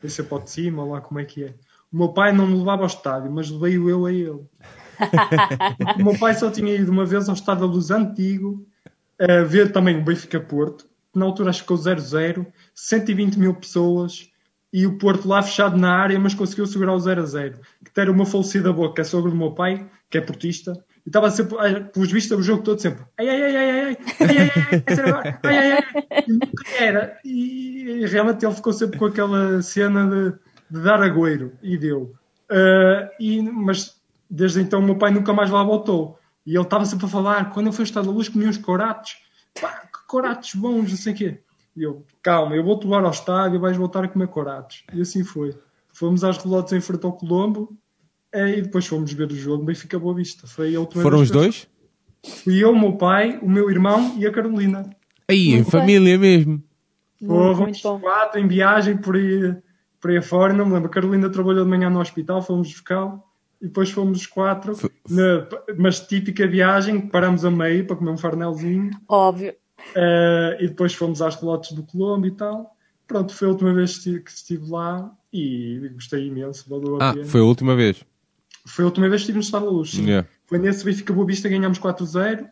vai ser para o de cima, lá como é que é. O meu pai não me levava ao estádio, mas levei-o eu a ele. <laughs> o meu pai só tinha ido uma vez ao estádio da Luz Antigo, a ver também o Benfica Porto, que na altura acho que ficou 0-0, 120 mil pessoas, e o Porto lá fechado na área, mas conseguiu segurar o 0 a 0. Que era uma falecida boca, que é sogro do meu pai, que é portista, e estava sempre, pelos vistos, o jogo todo sempre, ai, ai, ai, ai, ai, ai, ai, ai, ai, ai, ai, ai, era. E, realmente ele ficou sempre com aquela cena de, de dar agüeiro, e deu. Ah, e, mas desde então o meu pai nunca mais lá voltou. E ele estava sempre a falar, quando eu fui ao Estado da Luz, comia uns coratos, pá, que coratos bons, não sei o quê. E eu, calma, eu vou-te levar ao estádio, vais voltar a comer coratos. E assim foi. Fomos às relotes em frente ao Colombo e depois fomos ver o jogo Benfica Boa Vista. Foi a última Foram vez os dois? Fui eu, o meu pai, o meu irmão e a Carolina. Aí, em Muito bem. família mesmo. Fomos muito bom. quatro em viagem por aí, por aí afora, não me lembro. A Carolina trabalhou de manhã no hospital, fomos buscar e depois fomos os quatro, F- na, mas típica viagem, paramos a meio para comer um farnelzinho Óbvio. eh, e depois fomos às relotes do Colombo e tal. Pronto, foi a última vez que estive, que estive lá e gostei imenso, valeu a Ah, pena. foi a última vez. Foi a última vez que estive no Estado da Luz. sim. Yeah. Foi nesse Benfica Boa Vista ganhámos 4-0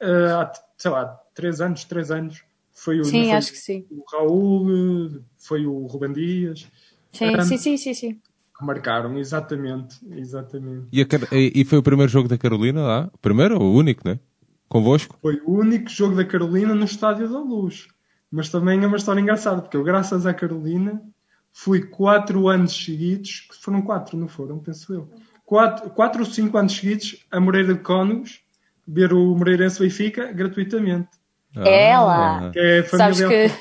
eh, há, sei lá, 3 anos, 3 anos. Foi o, Sim, foi acho que sim. o Raul, eh, foi o Ruben Dias, Sim, Um, sim, sim, sim, sim. que marcaram, exatamente, exatamente. E, a e- e foi o primeiro jogo da Carolina lá? O primeiro ou o único, né? Convosco? Foi o único jogo da Carolina no Estádio da Luz. Mas também é uma história engraçada, porque eu, graças à Carolina, fui 4 anos seguidos, que foram 4, não foram, penso eu. 4, quatro ou 5 anos seguidos a Moreira de Cónegos, ver o Moreirense Benfica gratuitamente. Ela. Que é a família Sabes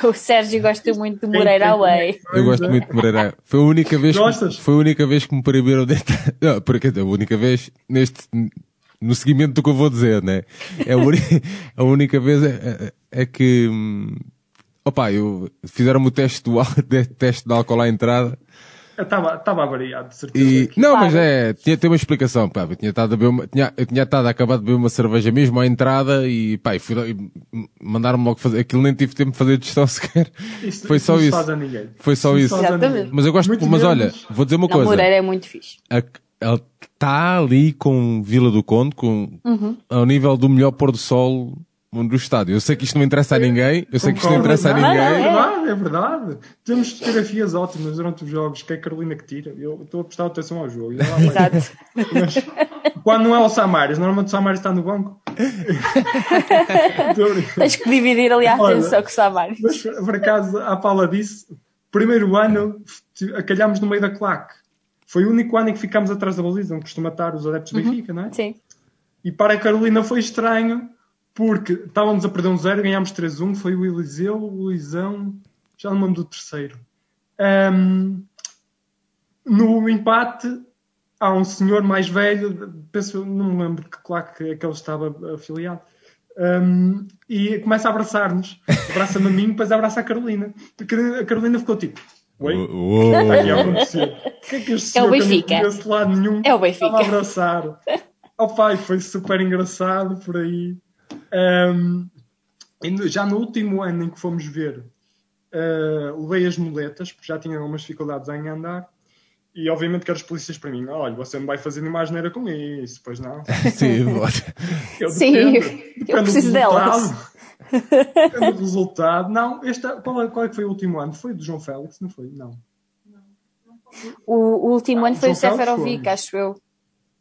que <laughs> o Sérgio gosta muito de Moreira Away. Eu gosto muito de Moreira. Foi a única vez Gostas? que, foi a única vez que me proibiram de entrar. <laughs> Não, porque a única vez neste no seguimento do que eu vou dizer, né? É a, <laughs> única vez é, é- é que hum, opa, eu fizeram-me o teste do teste de álcool à entrada Estava estava avariado, de certeza. e não, Claro. mas é, tinha, tem uma explicação, pá, eu tinha estado a beber uma, tinha, eu tinha estado a acabar de beber uma cerveja mesmo à entrada e pá, e fui lá- e mandaram-me logo fazer, aquilo nem tive tempo de fazer digestão <laughs> sequer. Isso- Foi isso só isso. faz a ninguém. Foi só isso. Mas eu gosto, Muito mas menos- olha, vou dizer uma Não, coisa. Moreira é muito fixe. a- ela está ali com Vila do Conde, com, Uhum. ao nível do melhor pôr do sol do estádio. Eu sei que isto não interessa a ninguém, eu sei que isto não interessa a ninguém. É verdade, é verdade. Temos fotografias ótimas durante os jogos, que é a Carolina que tira. Eu estou a prestar atenção ao jogo. Exato. Mas, quando não é o Samaris, normalmente o Samaris está no banco. A. Tens que dividir ali a atenção com o Samaris. Mas por acaso, à Paula disse, primeiro ano acalhámos no meio da claque. Foi o único ano em que ficámos atrás da baliza, onde costuma estar os adeptos do Benfica, não é? Sim. E para a Carolina foi estranho, porque estávamos a perder um zero, ganhámos 3-1, foi o Eliseu, o Luizão, já não me lembro do terceiro. Ahm, no empate, há um senhor mais velho, penso, não me lembro que claque é que ele estava afiliado, ahm, e começa a abraçar-nos. Abraça-me a mim, depois abraça a Carolina. A Carolina ficou tipo, Oi? Uou. O que é que ia acontecer? O que é que este É o senhor que eu não Benfica. de lado nenhum É o Benfica. estava a abraçar? <laughs> Oh pai, foi super engraçado por aí. No- já no último ano em que fomos ver, ah, levei as muletas, porque já tinha algumas dificuldades em andar. E obviamente que eram os polícias para mim, olha, você não vai fazer nenhuma asneira com isso, pois não. <laughs> Sim. Eu Sim, dependo, eu preciso delas. <laughs> Depende do resultado. Não, este, qual, é, qual é que foi o último ano? Foi do João Félix? Não foi? Não. O, o último Ah, ano foi o Seferovic, acho eu.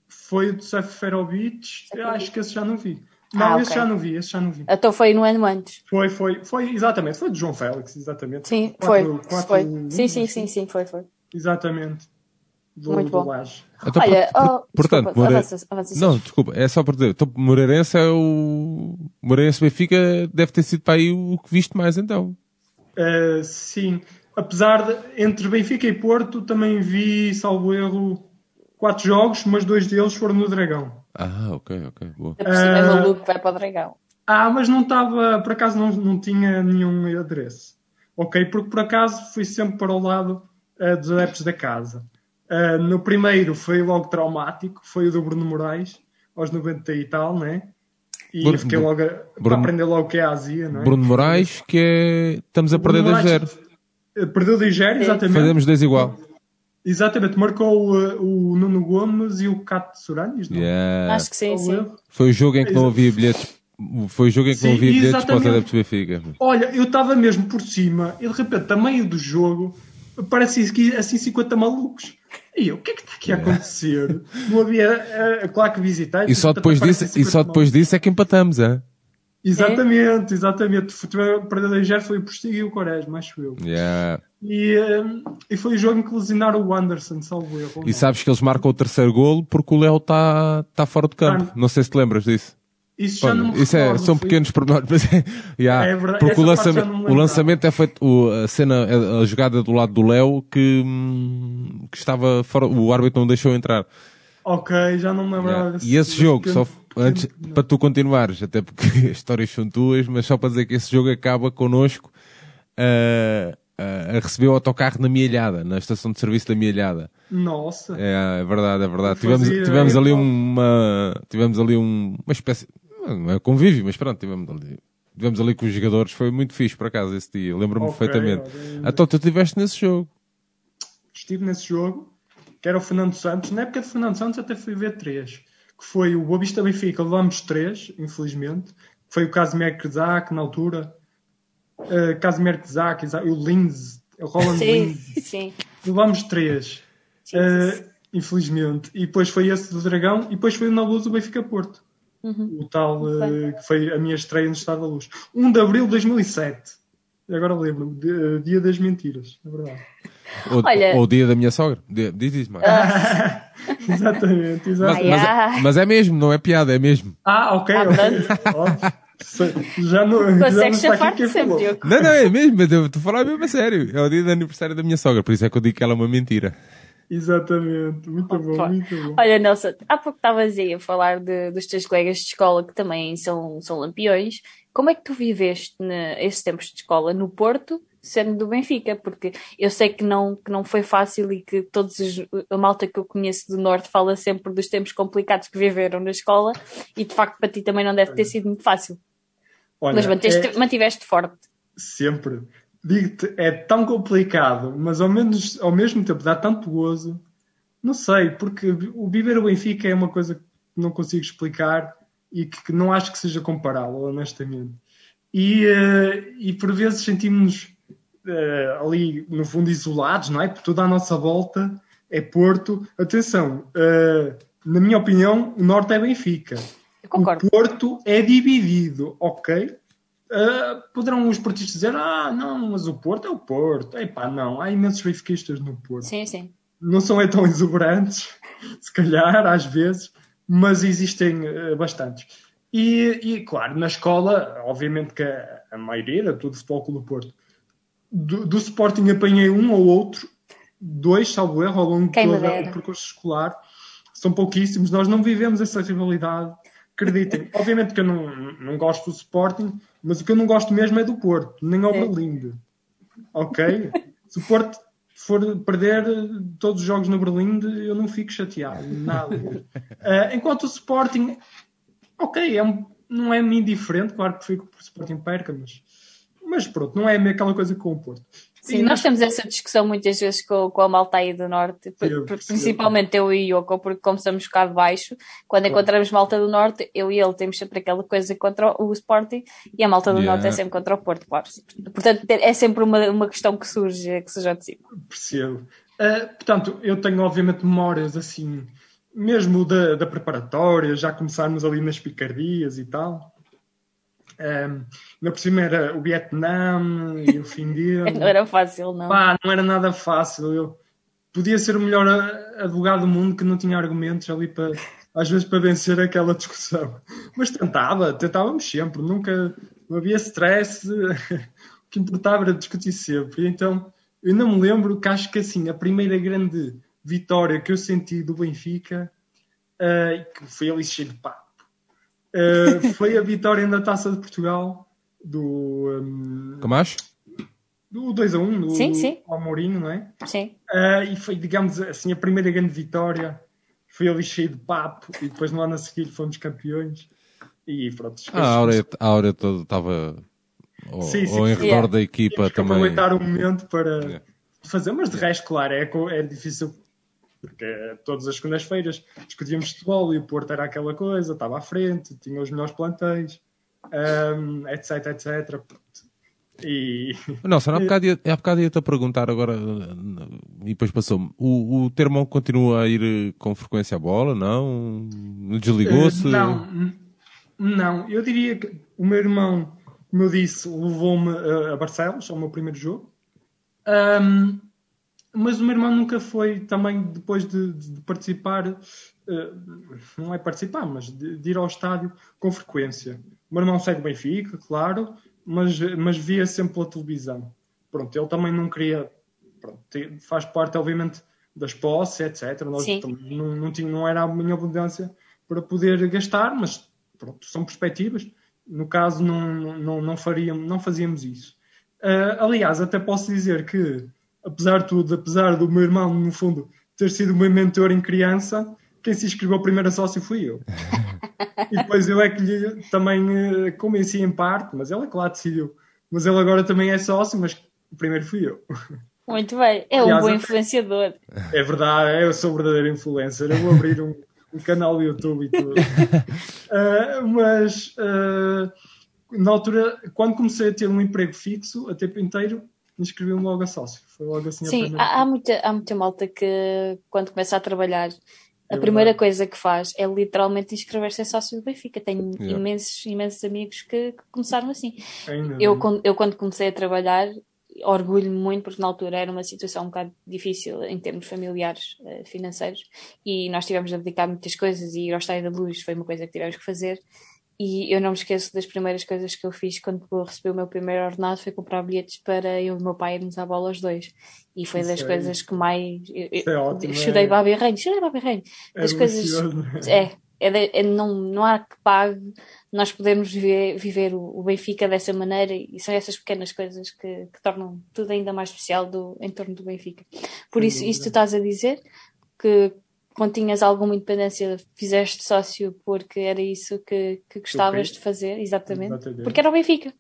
Foi o do Seferovic, acho que esse já não vi. Não, Ah, esse já não vi, esse já não vi. Então foi no ano antes. Foi, foi, foi, exatamente, foi de João Félix, exatamente. Sim, Quatro- foi. quatro- foi. um, Sim, sim, sim, sim, foi, foi. Exatamente. Do, Muito bom. Então, Olha, por- oh, portanto, desculpa, Moreira- avança, avança, Não, desculpa, é só para dizer. Então, Moreirense é o. Moreirense Benfica deve ter sido para aí o que viste mais então. Uh, sim, apesar de entre Benfica e Porto também vi, salvo erro, quatro jogos, mas dois deles foram no Dragão. Ah, ok, ok, boa. Por cima é Ah. maluco, vai para o Dragão. Ah, mas não estava, por acaso não, não tinha nenhum adereço. Ok, porque por acaso fui sempre para o lado uh, dos adeptos da casa. Uh, no primeiro foi logo traumático, foi o do Bruno Moraes, aos 90 e tal, né? E Bruno- fiquei logo a, para Bruno- aprender logo o que é a Azia, não é? Bruno Moraes, que é. Estamos a perder Bruno 2-0. Moraes, uh, Perdeu 2-0, exatamente. Fazemos 2 igual. Exatamente, marcou uh, o Nuno Gomes e o Cato Suranis, não? Yeah. Acho que sim, sim. Foi o jogo em que não havia bilhetes. Foi o jogo em que não Sim, havia bilhetes para os adeptos do Benfica. Olha, eu estava mesmo por cima e de repente, a meio do jogo, aparece que assim 50 malucos. E eu, o que é que está aqui a acontecer? Não havia, eh, claro que visitei. E só depois disso, e só depois disso é que empatamos, é? Exatamente, exatamente. O futebol perdedor já foi o Postigo e o Quaresma, acho eu. Yeah. E, e foi o jogo em que lesionaram o Anderson, salvo erro. E não? sabes que eles marcam o terceiro golo porque o Léo está tá fora de campo. Ah. Não sei se te lembras disso. Isso já não me isso é, recordo, são foi- pequenos pormenores, mas é, <laughs> yeah, É verdade, porque o lançamento, o lançamento é feito, o- a cena, a, a jogada do lado do Léo que, hum, que estava fora, o árbitro não deixou entrar. Ok, já não me lembrava Yeah. E esse jogo, só antes, pequeno- para tu continuares, até porque <laughs> as histórias são tuas, mas só para dizer que esse jogo acaba connosco ah, ah, a receber o autocarro na Mielhada, na estação de serviço da Mielhada. Nossa. É, é verdade, é verdade. Não Tivemos, tivemos ideia, ali uma, tivemos ali um- uma espécie, não é convívio, mas pronto, tivemos ali, tivemos ali com os jogadores, foi muito fixe por acaso esse dia, lembro-me Ok, perfeitamente. Então tu estiveste nesse jogo. estive nesse jogo, que era o Fernando Santos. Na época de Fernando Santos até fui ver três. Que foi o Boa Vista Benfica, levámos três, infelizmente. Que foi o Casimir Krzak, na altura. Uh, Casimir Krzak, exa- o Linz, o Roland Sim, Linz. <laughs> sim. Levámos três. Uh, infelizmente. E depois foi esse do Dragão. E depois foi o na luz do Benfica Porto. O tal, uh, que foi a minha estreia no Estado da Luz. 1 de Abril de 2007. Agora lembro-me. de- uh, Dia das Mentiras, é verdade. Ou, Olha- ou o dia da minha sogra. Di- Diz isso, Marcos. <laughs> exatamente, Mas, exatamente. mas, Ah. é, mas é mesmo, não é piada, é mesmo. Ah, ok, Ah, ok. Óbvio. Sei, Já não, já não Consegues chafar-te quem sempre, falou. Não, não, é mesmo, mas eu estou a falar mesmo a sério. É o dia de aniversário da minha sogra, por isso é que eu digo que ela é uma mentira. Exatamente, muito bom, Pá. muito bom. Olha, Nelson, há pouco estavas aí a falar de- dos teus colegas de escola que também são, são lampiões. Como é que tu viveste esses tempos de escola no Porto, sendo do Benfica? Porque eu sei que não, que não foi fácil e que todos os, a malta que eu conheço do Norte fala sempre dos tempos complicados que viveram na escola e de facto para ti também não deve ter sido muito fácil. Olha, Mas manteste, é mantiveste forte. sempre. Digo-te, é tão complicado, mas ao, menos, ao mesmo tempo dá tanto gozo. Não sei, porque o viver o Benfica é uma coisa que não consigo explicar e que, que não acho que seja comparável, honestamente. E, eh, e por vezes sentimos-nos eh, ali, no fundo, isolados, não é? Por toda a nossa volta é Porto. Atenção, eh, na minha opinião, o Norte é Benfica. Eu concordo. O Porto é dividido, ok? Ah, poderão os portistas dizer, ah, não, mas o Porto é o Porto. Epá, não, há imensos benfiquistas no Porto. Sim, sim. Não são é tão exuberantes, <laughs> se calhar, às vezes, mas existem ah, bastantes. E, e, claro, na escola, obviamente que a, a maioria era tudo futebol do Porto. Do, do Sporting apanhei um ou outro, dois, salvo erro, ao longo de Quem me todo o percurso escolar. São pouquíssimos, nós não vivemos essa rivalidade. Acreditem, <laughs> obviamente que eu não, não gosto do Sporting, mas o que eu não gosto mesmo é do Porto, nem ao É. Berlinde. Ok? Se o Porto for perder todos os jogos no Berlinde, eu não fico chateado, nada. Ah, enquanto o Sporting, ok, é um- não é me indiferente, claro que fico por Sporting perca, mas, mas pronto, não é aquela coisa com o Porto. Sim, E nós temos essa discussão muitas vezes com, com a malta aí do Norte, percebo. principalmente eu e Yoko, porque como estamos cá de baixo, quando Claro. encontramos malta do Norte, eu e ele temos sempre aquela coisa contra o Sporting e a malta do Yeah. Norte é sempre contra o Porto, claro. Portanto, é sempre uma, uma questão que surge, que surge ao de cima. Percebo. Uh, portanto, eu tenho obviamente memórias assim, mesmo da, da preparatória, já começarmos ali nas picardias e tal. Um, ainda por cima era o Vietnã e o fim dele. <laughs> não era fácil, não. Pá, não era nada fácil. Eu podia ser o melhor advogado do mundo que não tinha argumentos ali para, às vezes, para vencer aquela discussão. Mas tentava, tentávamos sempre, nunca não havia stress. <laughs> o que importava era discutir sempre. E então, eu não me lembro que acho que assim, a primeira grande vitória que eu senti do Benfica, uh, que foi ali cheio de papo, uh, foi a vitória na Taça de Portugal do. Um, Camacho? Do 2 a 1 um, do sim, sim. Não é? Sim. Uh, e foi, digamos assim, a primeira grande vitória. Foi ali cheio de papo e depois no ano a seguir fomos campeões. E pronto. Ah, a áurea, a áurea toda estava. Ou, sim, sim, ou em redor yeah. da equipa também. aproveitar o momento para yeah. fazer, mas de resto, claro, é, é difícil porque todas as segundas-feiras discutíamos futebol e o Porto era aquela coisa, estava à frente, tinha os melhores plantéis, um, etc, etc. E... <laughs> Nossa, há bocado, há bocado ia-te a perguntar agora, e depois passou-me, o, o Termão continua a ir com frequência à bola, não? Desligou-se? Não, não, eu diria que o meu irmão, como eu disse, levou-me a Barcelos, ao meu primeiro jogo. Um, mas o meu irmão nunca foi também depois de, de participar, uh, não é participar, mas de, de, ir ao estádio com frequência. O meu irmão segue o Benfica, claro, mas, mas via sempre pela televisão. Pronto, ele também não queria, pronto, faz parte obviamente das posses, etc. Nós não, não, tinha, não era a minha abundância para poder gastar, mas pronto, são perspectivas. No caso, não, não, não, faríamos, não fazíamos isso. Uh, aliás, até posso dizer que apesar de tudo, apesar do meu irmão, no fundo, ter sido o meu mentor em criança, quem se inscreveu primeiro a sócio fui eu. <laughs> e depois eu é que lhe também uh, convenci em parte, mas ele é claro decidiu. Mas ele agora também é sócio, mas o primeiro fui eu. Muito bem, é um bom influenciador. É verdade, eu sou verdadeiro influencer. Eu vou abrir um, um canal do YouTube e tudo. Uh, <laughs> mas uh, na altura, quando comecei a ter um emprego fixo a tempo inteiro, inscrevi-me logo a sócio. Foi logo assim Sim, há, há, muita, há muita malta que quando começa a trabalhar a é primeira coisa que faz é literalmente inscrever-se em sócio do Benfica. Tenho yeah. imensos, imensos amigos que, que começaram assim. Eu, eu, quando comecei a trabalhar, orgulho-me muito, porque na altura era uma situação um bocado difícil em termos familiares, uh, financeiros, e nós tivemos de dedicar muitas coisas, e ir ao estádio da luz foi uma coisa que tivemos que fazer. E eu não me esqueço das primeiras coisas que eu fiz quando eu recebi o meu primeiro ordenado foi comprar bilhetes para eu e o meu pai irmos à bola os dois. E foi Isso das é... coisas que mais. Eu, é ótimo, chorei é... Babi Reino, chorei Babi Reino. É das coisas. É, é, de, é, não, não há que pague nós podermos viver, viver o, o, Benfica dessa maneira e são essas pequenas coisas que, que tornam tudo ainda mais especial do, em torno do Benfica. Por isso, isto tu estás a dizer que quando tinhas alguma independência, fizeste sócio porque era isso que, que gostavas okay. de fazer, exatamente. exatamente. Porque era o Benfica.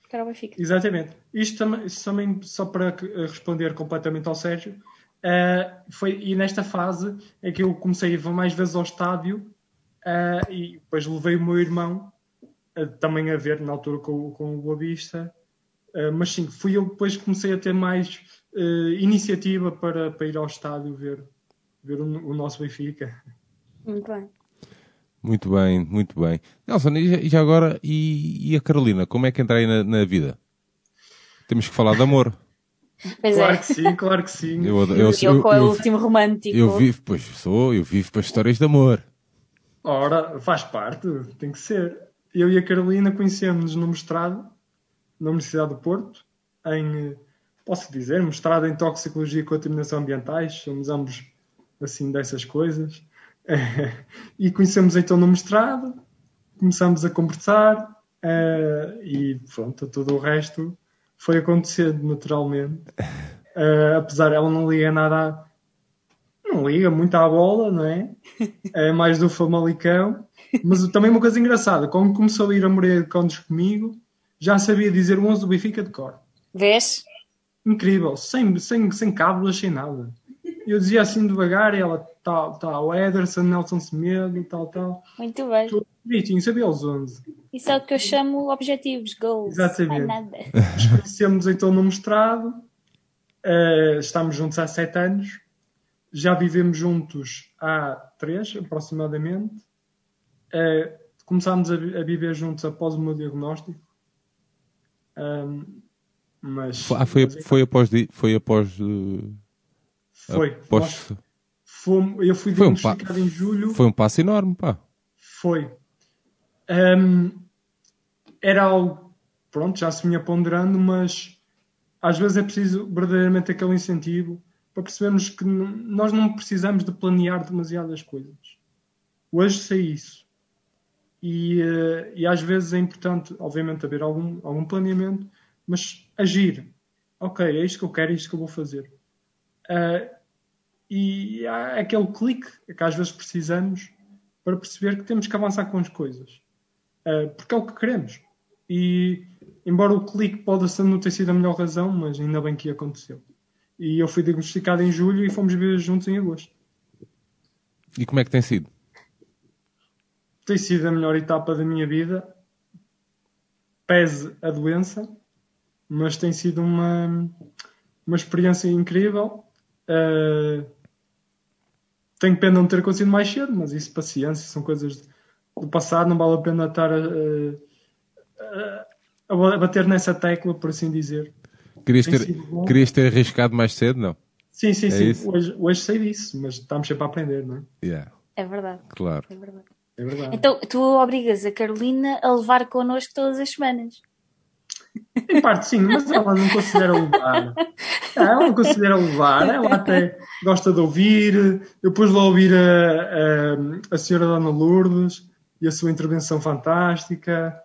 Porque era o Benfica. Exatamente. Isto também, isto também só para responder completamente ao Sérgio, uh, foi, e nesta fase é que eu comecei a ir mais vezes ao estádio uh, e depois levei o meu irmão uh, também a ver na altura com, com o Boa Vista. mas sim, fui eu que depois comecei a ter mais iniciativa para, para ir ao estádio ver ver o, o nosso Benfica. Muito bem. Muito bem, muito bem. Nelson, e já agora, e, e a Carolina, como é que entra aí na, na vida? Temos que falar de amor. <laughs> Pois claro é. que sim, claro que sim. Eu, eu, eu, eu, eu é o último romântico. Eu vivo, pois sou, eu vivo para histórias de amor. Ora, faz parte, tem que ser. Eu e a Carolina conhecemos-nos no mestrado na Universidade do Porto, em, posso dizer, mestrado em Toxicologia e Contaminação Ambientais. Somos ambos assim dessas coisas. <laughs> e conhecemos então no mestrado, começamos a conversar uh, e pronto, todo o resto foi acontecendo naturalmente. Uh, <laughs> apesar ela não liga nada, não liga muito à bola, não é? <laughs> É mais do Famalicão. Mas também uma coisa engraçada, quando começou a ir a Moreira de Condes comigo, já sabia dizer o 11 do Benfica de cor. Vês? Incrível, sem, sem, sem cábulas, sem nada eu dizia assim devagar e ela, tal, tal, Ederson, Nelson Semedo, tal, tal. Muito bem. Tudo direitinho, sabia os 11. Isso é o que eu chamo objetivos, goals. Exatamente. É nada. <laughs> Nos conhecemos então no mestrado, uh, estamos juntos há sete anos já vivemos juntos há três, aproximadamente. Uh, começámos a, a, viver juntos após o meu diagnóstico. Um, mas, ah, foi, mas, foi após. Foi após. Uh, foi. Após... Fomos, eu fui diagnosticado um em julho. Foi um passo enorme, pá. Foi. Um, era algo, pronto, já se vinha ponderando, mas às vezes é preciso verdadeiramente aquele incentivo para percebermos que nós não precisamos de planear demasiadas coisas. Hoje sei isso. E, uh, e às vezes é importante, obviamente, haver algum, algum planeamento, mas agir. Ok, é isto que eu quero, é isto que eu vou fazer. Uh, e há aquele clique que às vezes precisamos para perceber que temos que avançar com as coisas. Uh, porque é o que queremos. E embora o clique possa não ter sido a melhor razão, mas ainda bem que aconteceu. E eu fui diagnosticado em julho e fomos viver juntos em agosto. E como é que tem sido? Tem sido a melhor etapa da minha vida. Pese a doença, mas tem sido uma, uma experiência incrível. Uh, tenho pena de não ter acontecido mais cedo, mas isso, paciência, são coisas do passado, não vale a pena estar a, a, a bater nessa tecla, por assim dizer. Querias ter, querias ter arriscado mais cedo, não? Sim, sim, é sim. Hoje, hoje sei disso, mas estamos sempre a aprender, não é? Yeah. É verdade. Claro. É verdade. É verdade. Então, tu obrigas a Carolina a levar connosco todas as semanas. Em parte sim, mas ela não considera levar. Ela não considera levar, ela até gosta de ouvir. Eu pus lá ouvir a, a, a senhora Dona Lourdes e a sua intervenção fantástica.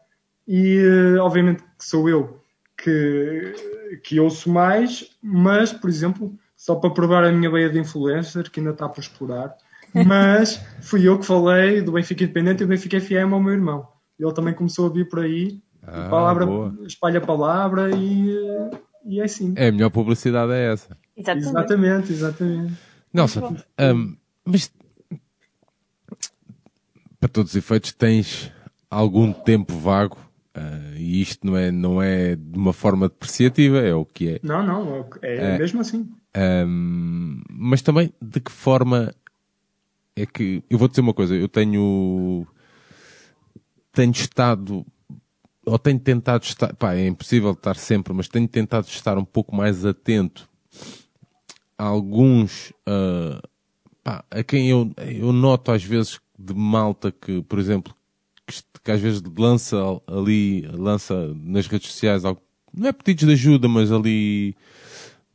E obviamente que sou eu que, que ouço mais, mas, por exemplo, só para provar a minha veia de influencer, que ainda está para explorar, mas fui eu que falei do Benfica Independente e do Benfica FM ao meu irmão. Ele também começou a vir por aí, ah, palavra, espalha a palavra e, e é assim. É, a melhor publicidade é essa. Exatamente, exatamente. exatamente. Nelson, um, mas para todos os efeitos tens algum tempo vago Uh, e isto não é, não é de uma forma depreciativa, é o que é. Não, não, é uh, mesmo assim. Um, mas também, de que forma é que. Eu vou dizer uma coisa, eu tenho. Tenho estado. Ou tenho tentado estar. Pá, é impossível estar sempre, mas tenho tentado estar um pouco mais atento a alguns. Uh, pá, a quem eu, eu noto às vezes de malta que, por exemplo, que, que às vezes lança ali, lança nas redes sociais, não é pedidos de ajuda, mas ali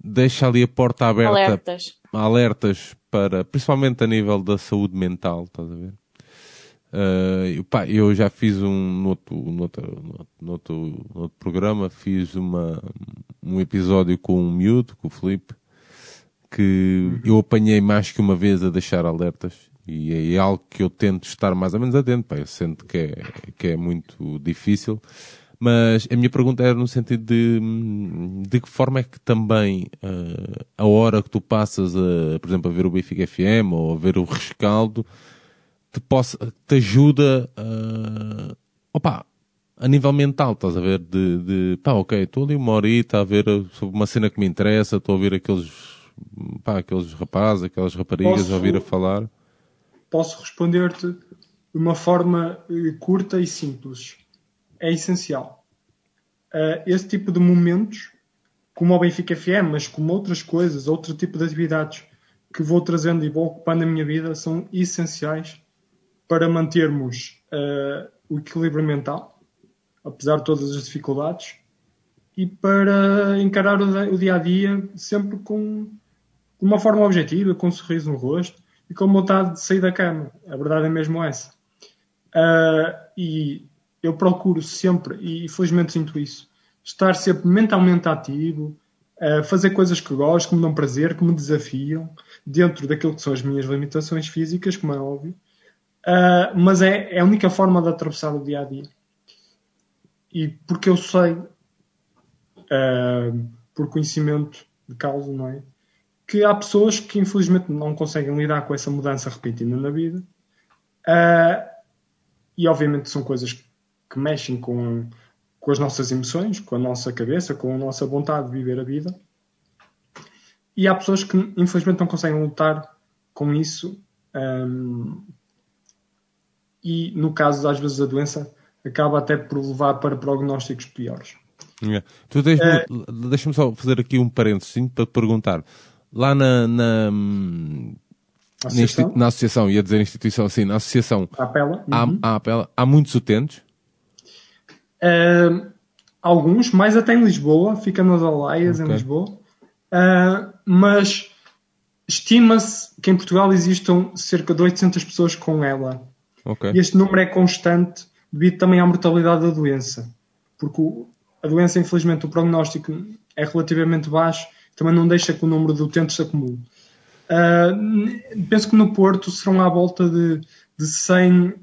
deixa ali a porta aberta. Alertas. Alertas para, principalmente a nível da saúde mental, estás a ver? Uh, pá, eu já fiz um no outro, no outro, programa, fiz uma, um episódio com um miúdo, com o Felipe, que eu apanhei mais que uma vez a deixar alertas e é algo que eu tento estar mais ou menos atento, pá, eu sinto que é, que é muito difícil. Mas a minha pergunta era no sentido de de que forma é que também uh, a hora que tu passas, a, por exemplo, a ver o Benfica FM ou a ver o rescaldo, te, possa, te ajuda uh, opa, a nível mental, estás a ver? De, de pá, ok, estou ali uma horita a ver sobre uma cena que me interessa, estou a ver aqueles, pá, aqueles rapazes, aquelas raparigas Posso... a ouvir a falar posso responder-te de uma forma eh, curta e simples. É essencial. Uh, esse tipo de momentos, como o Benfica FM, mas como outras coisas, outro tipo de atividades que vou trazendo e vou ocupando na minha vida, são essenciais para mantermos uh, o equilíbrio mental, apesar de todas as dificuldades, e para encarar o, dia a dia sempre com, uma forma objetiva, com um sorriso no rosto e com vontade de sair da cama. A verdade é mesmo essa. Uh, e eu procuro sempre, e felizmente sinto isso, estar sempre mentalmente ativo, uh, fazer coisas que gosto, que me dão prazer, que me desafiam, dentro daquilo que são as minhas limitações físicas, como é óbvio. Uh, mas é, é a única forma de atravessar o dia a dia. E porque eu sei, por conhecimento de causa, não é? que há pessoas que infelizmente não conseguem lidar com essa mudança repentina na vida. Uh, e obviamente são coisas que mexem com, com as nossas emoções, com a nossa cabeça, com a nossa vontade de viver a vida. E há pessoas que infelizmente não conseguem lutar com isso. Um, e no caso, às vezes, a doença acaba até por levar para prognósticos piores. Yeah. Tu uh, deixa-me só fazer aqui um parênteses para te perguntar. Lá na, na, associação? na, associação, ia dizer instituição assim, na associação, a Apela, uhum. há, há, Apela, há muitos utentes? Uh, alguns, mais até em Lisboa, fica nas Alaias, okay. em Lisboa. Uh, mas estima-se que em Portugal existam cerca de 800 pessoas com ela. Okay. E este número é constante devido também à mortalidade da doença. Porque a doença, infelizmente, o prognóstico é relativamente baixo, também não deixa que o número de utentes se acumule. Uh, penso que no Porto serão à volta de, de 100 uh,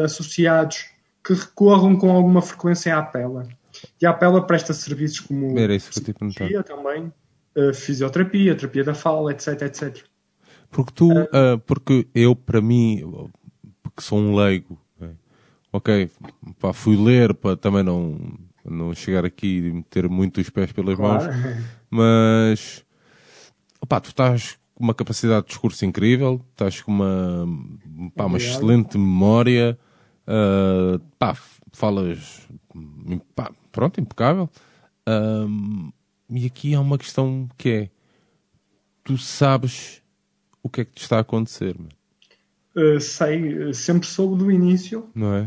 ah, associados que recorram com alguma frequência à Apela. E a Apela presta serviços como Era isso que também, uh, fisioterapia, terapia da fala, etc, etc. Porque tu, porque eu, para mim, que sou um leigo, né? ok, pá, fui ler para também não não chegar aqui e meter muito os pés pelas claro. mãos, mas opá, tu estás com uma capacidade de discurso incrível, estás com uma, pá, uma excelente memória, uh, pá, falas pá, pronto, impecável. Uh, e aqui há uma questão que é tu sabes o que é que te está a acontecer. Uh, sei, sempre soube do início. Não é?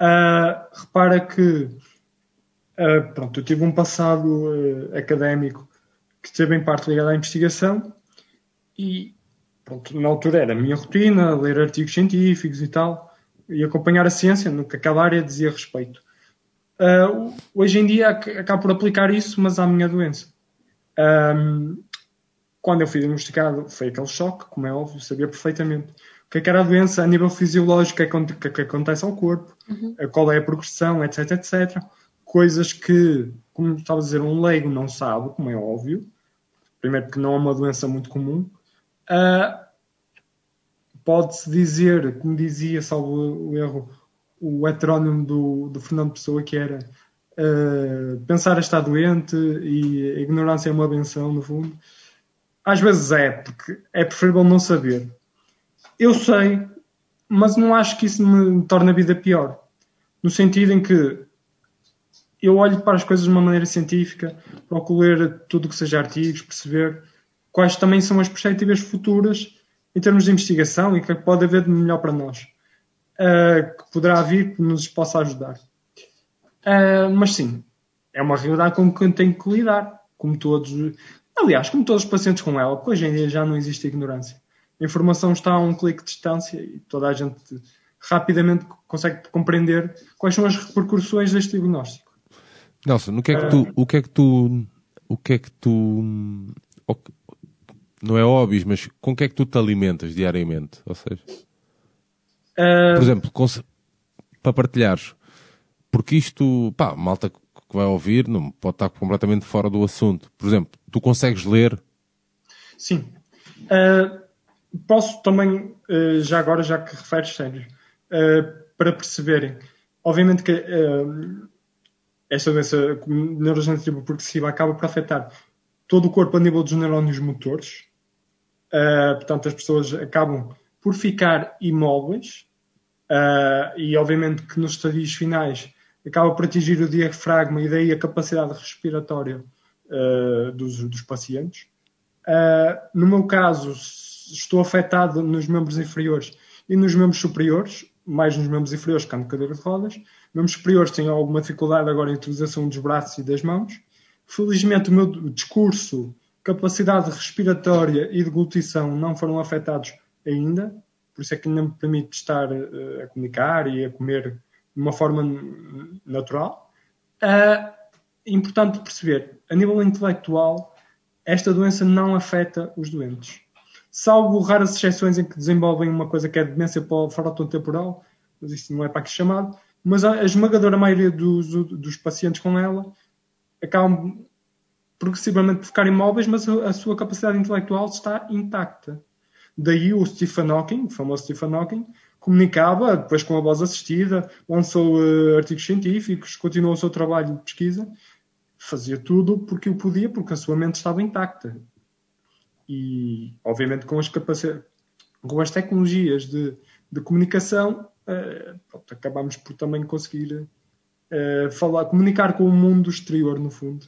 Uh, repara que Uh, pronto, eu tive um passado uh, académico que esteve em parte ligado à investigação e pronto, na altura era a minha rotina, ler artigos científicos e tal, e acompanhar a ciência no que aquela área dizia respeito. Uh, hoje em dia acabo por aplicar isso, mas à minha doença. Um, quando eu fui diagnosticado, foi aquele choque, como é óbvio, sabia perfeitamente o que é que era a doença a nível fisiológico, o que, é que acontece ao corpo, uhum. qual é a progressão, etc, etc coisas que, como estava a dizer, um leigo não sabe, como é óbvio. Primeiro, porque não é uma doença muito comum. Uh, Pode-se dizer, como dizia, salvo o erro, o heterónimo do, do Fernando Pessoa, que era uh, pensar estar doente e a ignorância é uma benção, no fundo. Às vezes é, porque é preferível não saber. Eu sei, mas não acho que isso me torne a vida pior. No sentido em que eu olho para as coisas de uma maneira científica, procuro ler tudo o que seja artigos, perceber quais também são as perspectivas futuras em termos de investigação e que pode haver de melhor para nós, uh, que poderá vir que nos possa ajudar. Uh, mas sim, é uma realidade com que tem que lidar, como todos, aliás, como todos os pacientes com ela, porque hoje em dia já não existe ignorância. A informação está a um clique de distância e toda a gente rapidamente consegue compreender quais são as repercussões deste diagnóstico. Nelson, o que é que tu, o que é que tu, o que é que tu, não é óbvio, mas com o que é que tu te alimentas diariamente? Ou seja, uh... por exemplo, para partilhares, porque isto, pá, malta que vai ouvir não pode estar completamente fora do assunto. Por exemplo, tu consegues ler? Sim. Uh, posso também, uh, já agora, já que referes sério, para perceberem, obviamente que esta doença neurodegenerativa progressiva acaba por afetar todo o corpo a nível dos neurónios motores. Portanto, as pessoas acabam por ficar imóveis e, obviamente, que nos estadios finais acaba por atingir o diafragma e daí a capacidade respiratória dos, dos, pacientes. no meu caso, estou afetado nos membros inferiores e nos membros superiores, mais nos membros inferiores que ando cadeira de rodas. Membros superiores têm alguma dificuldade agora em utilização dos braços e das mãos. Felizmente, o meu discurso, capacidade respiratória e de deglutição não foram afetados ainda, por isso é que ainda me permite estar uh, a comunicar e a comer de uma forma natural. Uh, importante perceber, a nível intelectual, esta doença não afeta os doentes salvo raras exceções em que desenvolvem uma coisa que é demência frontotemporal, mas isso não é para que chamado, mas a esmagadora maioria dos, dos pacientes com ela acabam progressivamente por ficar imóveis, mas a, a sua capacidade intelectual está intacta. Daí o Stephen Hawking, o famoso Stephen Hawking, comunicava, depois com a voz assistida, lançou uh, artigos científicos, continuou o seu trabalho de pesquisa, fazia tudo porque o podia, porque a sua mente estava intacta e obviamente com as, com as tecnologias de, de comunicação, uh, pronto, acabamos por também conseguir uh, falar, comunicar com o mundo exterior, no fundo.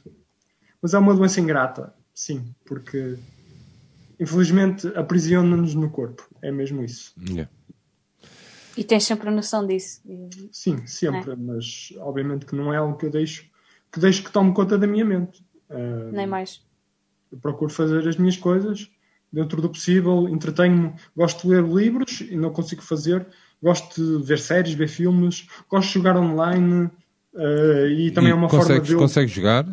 Mas é uma doença ingrata, sim, porque infelizmente aprisiona-nos no corpo. É mesmo isso. Yeah. E tens sempre a noção disso. Sim, sempre, é. mas obviamente que não é algo que eu deixo que deixo que tome conta da minha mente. Uh, Nem mais. Eu procuro fazer as minhas coisas dentro do possível, entretenho-me, gosto de ler livros e não consigo fazer, gosto de ver séries, ver filmes, gosto de jogar online uh, e também e é uma consegues, forma de. Eu... Consegues jogar?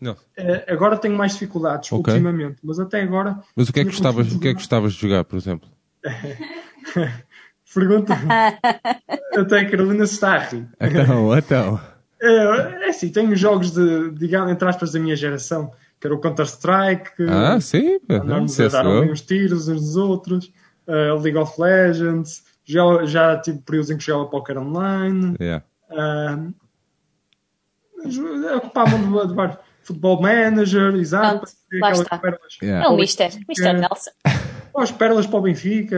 Não. Uh, agora tenho mais dificuldades okay. ultimamente, mas até agora. Mas o que é que gostavas, o que é que gostavas de jogar, por exemplo? <laughs> Pergunta. <laughs> até a Carolina se está a rir. Então, então. É, é assim, tenho jogos de, digamos, entre aspas, da minha geração que era o Counter-Strike. Ah, sim, andámos a dar uns tiros uns dos outros. Uh, League of Legends. Já, já tive períodos em que jogava Poker Online. Yeah. Uh, ocupava-me de vários. Futebol Manager, exato. Lá está. Yeah. É o Mister, Mister Nelson. As pérolas para o Benfica.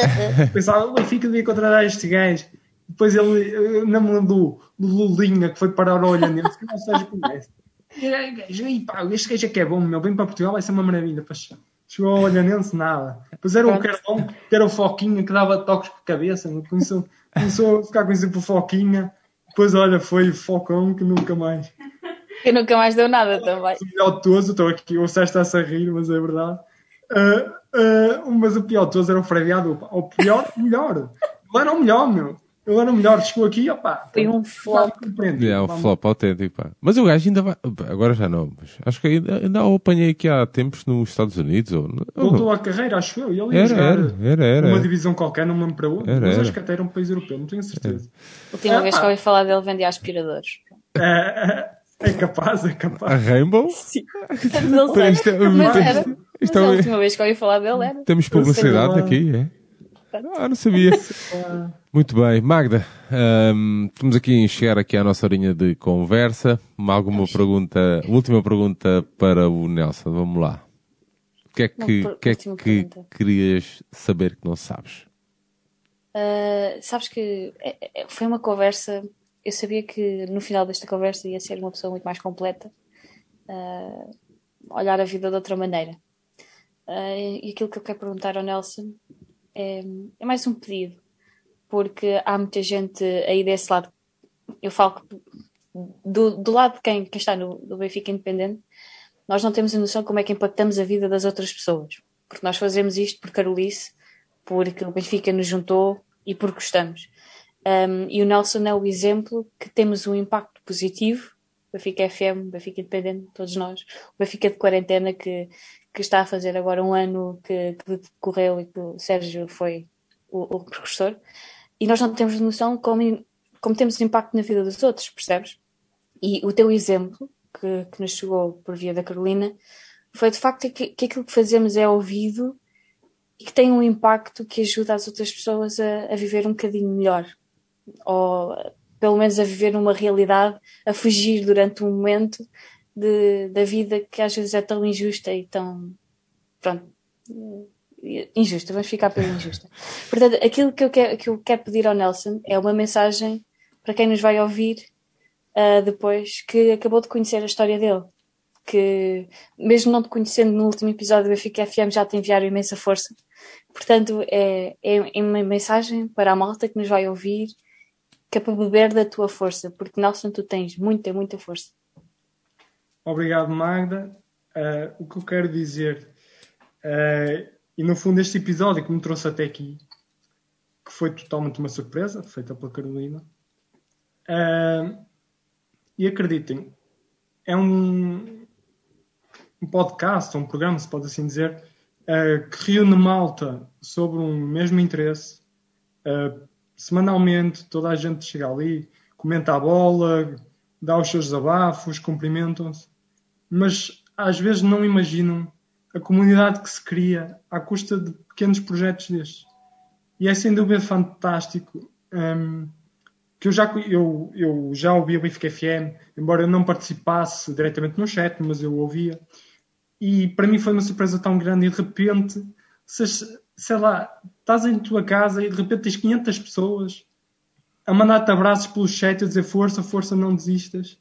<laughs> Pensava, o Benfica devia contratar este gajo. Depois ele, não me lembro do, Lulinha que foi parar a olha nele. Que não seja como E, pá, este gajo é que é bom, meu. Vem para Portugal, vai ser uma maravilha. Pá. Chegou a olhanense, nada. Depois era o Carlão, que era o Foquinha, que dava toques a cabeça. Começou, começou a ficar conhecido por Foquinha. Depois, olha, foi Focão, que nunca mais. <laughs> Que nunca mais deu nada também. O melhor de todos, estou aqui, o Sérgio está-se a rir, mas é verdade. Uh, uh, mas o pior de todos era o Freddy Adu. O pior, o melhor. Ele era o melhor, meu. Era o melhor, chegou aqui, opá. Foi um flop. É, um flop autêntico, pá. Mas o gajo ainda vai. Agora já não, mas acho que ainda, ainda o apanhei aqui há tempos nos Estados Unidos. Ou, Voltou à carreira, acho eu. E ele era, era, era, era, uma divisão qualquer, não me lembro para outra. Era, mas acho que até era um país europeu, não tenho certeza. A última é, vez que ouvi falar dele, vendia aspiradores. É, é, é capaz, é capaz. A Rainbow? Sim. Não sei. Isto, é mas era. Isto mas a última vez que eu ouvi falar dele era. Temos publicidade aqui, é? Ah, não sabia. Muito bem. Magda, um, estamos aqui a chegar aqui à nossa horinha de conversa. Alguma pergunta, última pergunta para o Nelson. Vamos lá. O que é que, que, é que querias saber que não sabes? Uh, sabes que é, é, foi uma conversa. Eu sabia que no final desta conversa ia ser uma pessoa muito mais completa, uh, olhar a vida de outra maneira. Uh, e aquilo que eu quero perguntar ao Nelson é, é mais um pedido, porque há muita gente aí desse lado. Eu falo que do, do lado de quem, quem está no, do Benfica Independente, nós não temos a noção como é que impactamos a vida das outras pessoas. Porque nós fazemos isto por Carolice, porque o Benfica nos juntou e porque gostamos. Um, e o Nelson é o exemplo que temos um impacto positivo. Benfica FM, Benfica Independente, todos nós. O Benfica de quarentena que, que está a fazer agora um ano que, que decorreu e que o Sérgio foi o, o professor, e nós não temos noção como, como temos impacto na vida dos outros, percebes? E o teu exemplo, que, que nos chegou por via da Carolina, foi de facto que, que aquilo que fazemos é ouvido e que tem um impacto que ajuda as outras pessoas a, a viver um bocadinho melhor. Ou pelo menos a viver uma realidade, a fugir durante um momento de, da vida que às vezes é tão injusta e tão. Pronto. Injusta, vamos ficar pela injusta. <laughs> Portanto, aquilo que eu, quero, que eu quero pedir ao Nelson é uma mensagem para quem nos vai ouvir uh, depois que acabou de conhecer a história dele. Que, mesmo não te conhecendo no último episódio do Benfica FM, já te enviaram imensa força. Portanto, é, é, é uma mensagem para a malta que nos vai ouvir, que é para beber da tua força, porque Nelson, tu tens muita, muita força. Obrigado, Magda. Uh, o que eu quero dizer, uh, e no fundo este episódio que me trouxe até aqui, que foi totalmente uma surpresa, feita pela Carolina, uh, e acreditem, é um, um podcast, um programa, se pode assim dizer, que reúne malta sobre um mesmo interesse. semanalmente, toda a gente chega ali, comenta a bola, dá os seus desabafos, cumprimentam-se mas às vezes não imaginam a comunidade que se cria à custa de pequenos projetos destes. E é sem dúvida fantástico. Um, que eu já, eu, eu já ouvi o Benfica FM, embora eu não participasse diretamente no chat, mas eu ouvia. E para mim foi uma surpresa tão grande e de repente se, sei lá, estás em tua casa e de repente tens 500 pessoas a mandar-te abraços pelo chat a dizer força, força, não desistas.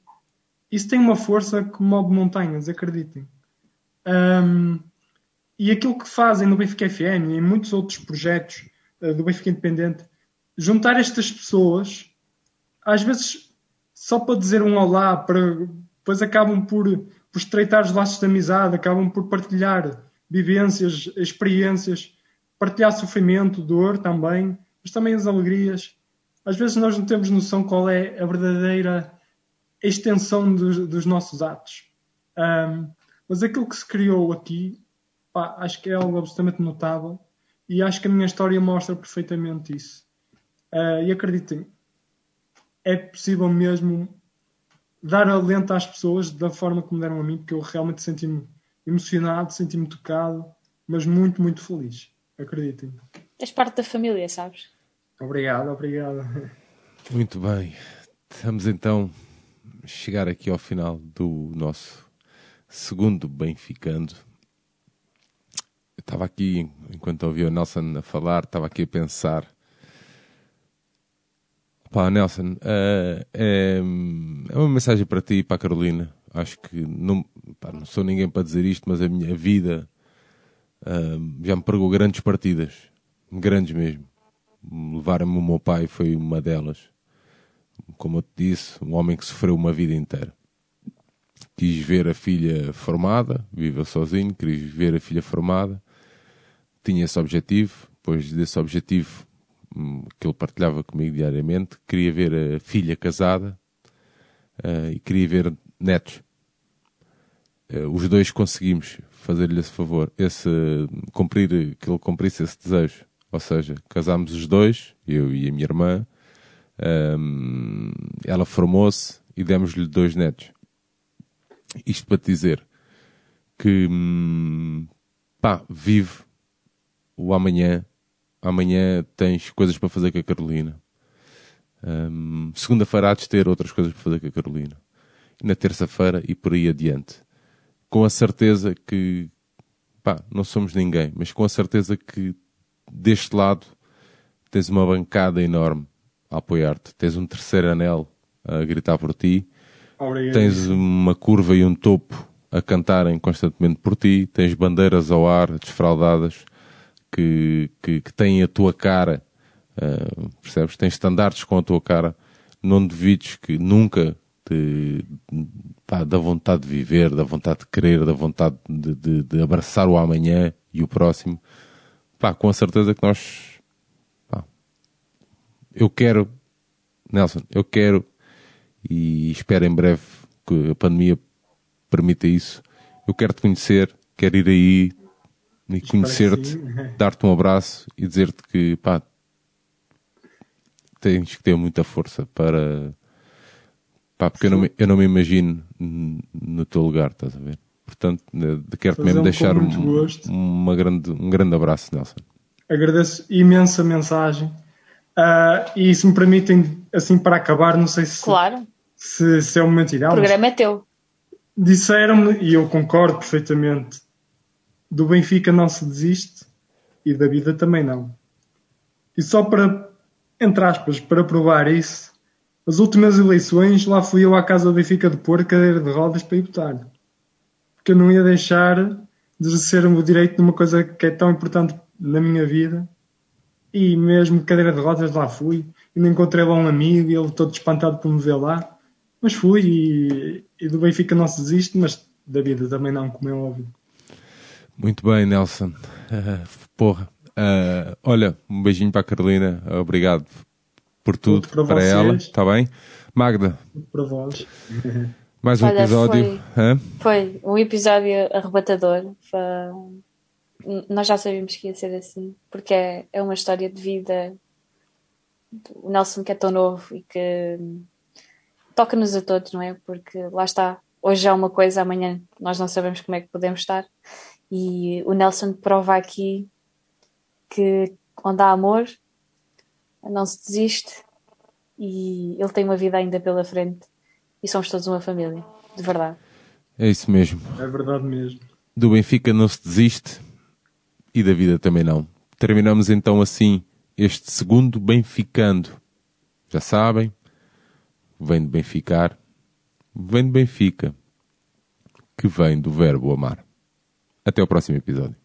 Isso tem uma força que move montanhas, acreditem. Um, e aquilo que fazem no Benfica FM e em muitos outros projetos uh, do Benfica Independente, juntar estas pessoas, às vezes só para dizer um olá, para, depois acabam por, por estreitar os laços de amizade, acabam por partilhar vivências, experiências, partilhar sofrimento, dor também, mas também as alegrias. Às vezes nós não temos noção qual é a verdadeira extensão dos, dos nossos atos. Um, mas aquilo que se criou aqui, pá, acho que é algo absolutamente notável e acho que a minha história mostra perfeitamente isso. Uh, e acreditem, é possível mesmo dar alento às pessoas da forma como deram a mim, porque eu realmente senti-me emocionado, senti-me tocado, mas muito, muito feliz. Acreditem. És parte da família, sabes? Obrigado, obrigado. Muito bem. Estamos então a chegar aqui ao final do nosso segundo Benficando. Eu estava aqui, enquanto ouvia o Nelson a falar, estava aqui a pensar. Pá, Nelson, uh, é, é, uma mensagem para ti e para a Carolina. Acho que não, pá, não sou ninguém para dizer isto, mas a minha vida uh, já me pregou grandes partidas. Grandes mesmo. Levar-me o meu pai foi uma delas. Como eu te disse, um homem que sofreu uma vida inteira quis ver a filha formada, viva sozinho, quis ver a filha formada, tinha esse objetivo, depois desse objetivo hum, que ele partilhava comigo diariamente, queria ver a filha casada uh, e queria ver netos. Uh, os dois conseguimos fazer-lhe esse favor, esse, cumprir, que ele cumprisse esse desejo. Ou seja, casámos os dois, eu e a minha irmã, um, ela formou-se e demos-lhe dois netos. Isto para te dizer que hum, pá, vive o amanhã. Amanhã tens coisas para fazer com a Carolina. Um, Segunda-feira há de ter outras coisas para fazer com a Carolina. Na terça-feira e por aí adiante. Com a certeza que pá, não somos ninguém, mas com a certeza que deste lado tens uma bancada enorme a apoiar-te. Tens um terceiro anel a gritar por ti Obrigado. Tens uma curva e um topo a cantarem constantemente por ti, tens bandeiras ao ar desfraldadas que, que, que têm a tua cara, uh, percebes? Tens estandartes com a tua cara. Não duvides que nunca te, pá, da vontade de viver, da vontade de querer, da vontade de, de, de abraçar o amanhã e o próximo. Pá, com a certeza que nós, pá, eu quero, Nelson, eu quero e espero em breve que a pandemia permita isso. Eu quero te conhecer, quero ir aí e conhecer-te, <laughs> dar-te um abraço e dizer-te que pá, tens que ter muita força para pá, porque eu não, me, eu não me imagino no teu lugar, estás a ver? Portanto, quero-te mesmo deixar um, uma grande, um grande abraço, Nelson. Agradeço imensa mensagem. Uh, e se me permitem, assim para acabar, não sei se, claro. se, se é o momento ideal. O programa é teu. Disseram-me, e eu concordo perfeitamente, do Benfica não se desiste e da vida também não. E só para, entre aspas, para provar isso, as últimas eleições lá fui eu à casa do Benfica de pôr cadeira de rodas para ir votar. Porque eu não ia deixar de exercer o direito de uma coisa que é tão importante na minha vida e mesmo cadeira de rodas lá fui. Ainda encontrei lá um amigo e ele todo espantado por me ver lá. Mas fui e, e do Benfica não se desiste, mas da vida também não, como é óbvio. Muito bem, Nelson. Uh, <laughs> porra. Uh, olha, um beijinho para a Carolina. Obrigado por tudo, para, para ela. Está bem? Magda. Para vós. <laughs> Mais um olha, episódio. Foi, foi, um episódio arrebatador. Foi nós já sabíamos que ia ser assim, porque é, é uma história de vida. O Nelson que é tão novo e que toca-nos a todos, não é? Porque lá está, hoje é uma coisa, amanhã nós não sabemos como é que podemos estar. E o Nelson prova aqui que onde há amor, não se desiste e ele tem uma vida ainda pela frente e somos todos uma família, de verdade. É isso mesmo. É verdade mesmo. Do Benfica não se desiste, e da vida também não. Terminamos então assim este segundo Benficando. Já sabem, vem de Benficar, vem de Benfica, que vem do verbo amar. Até o próximo episódio.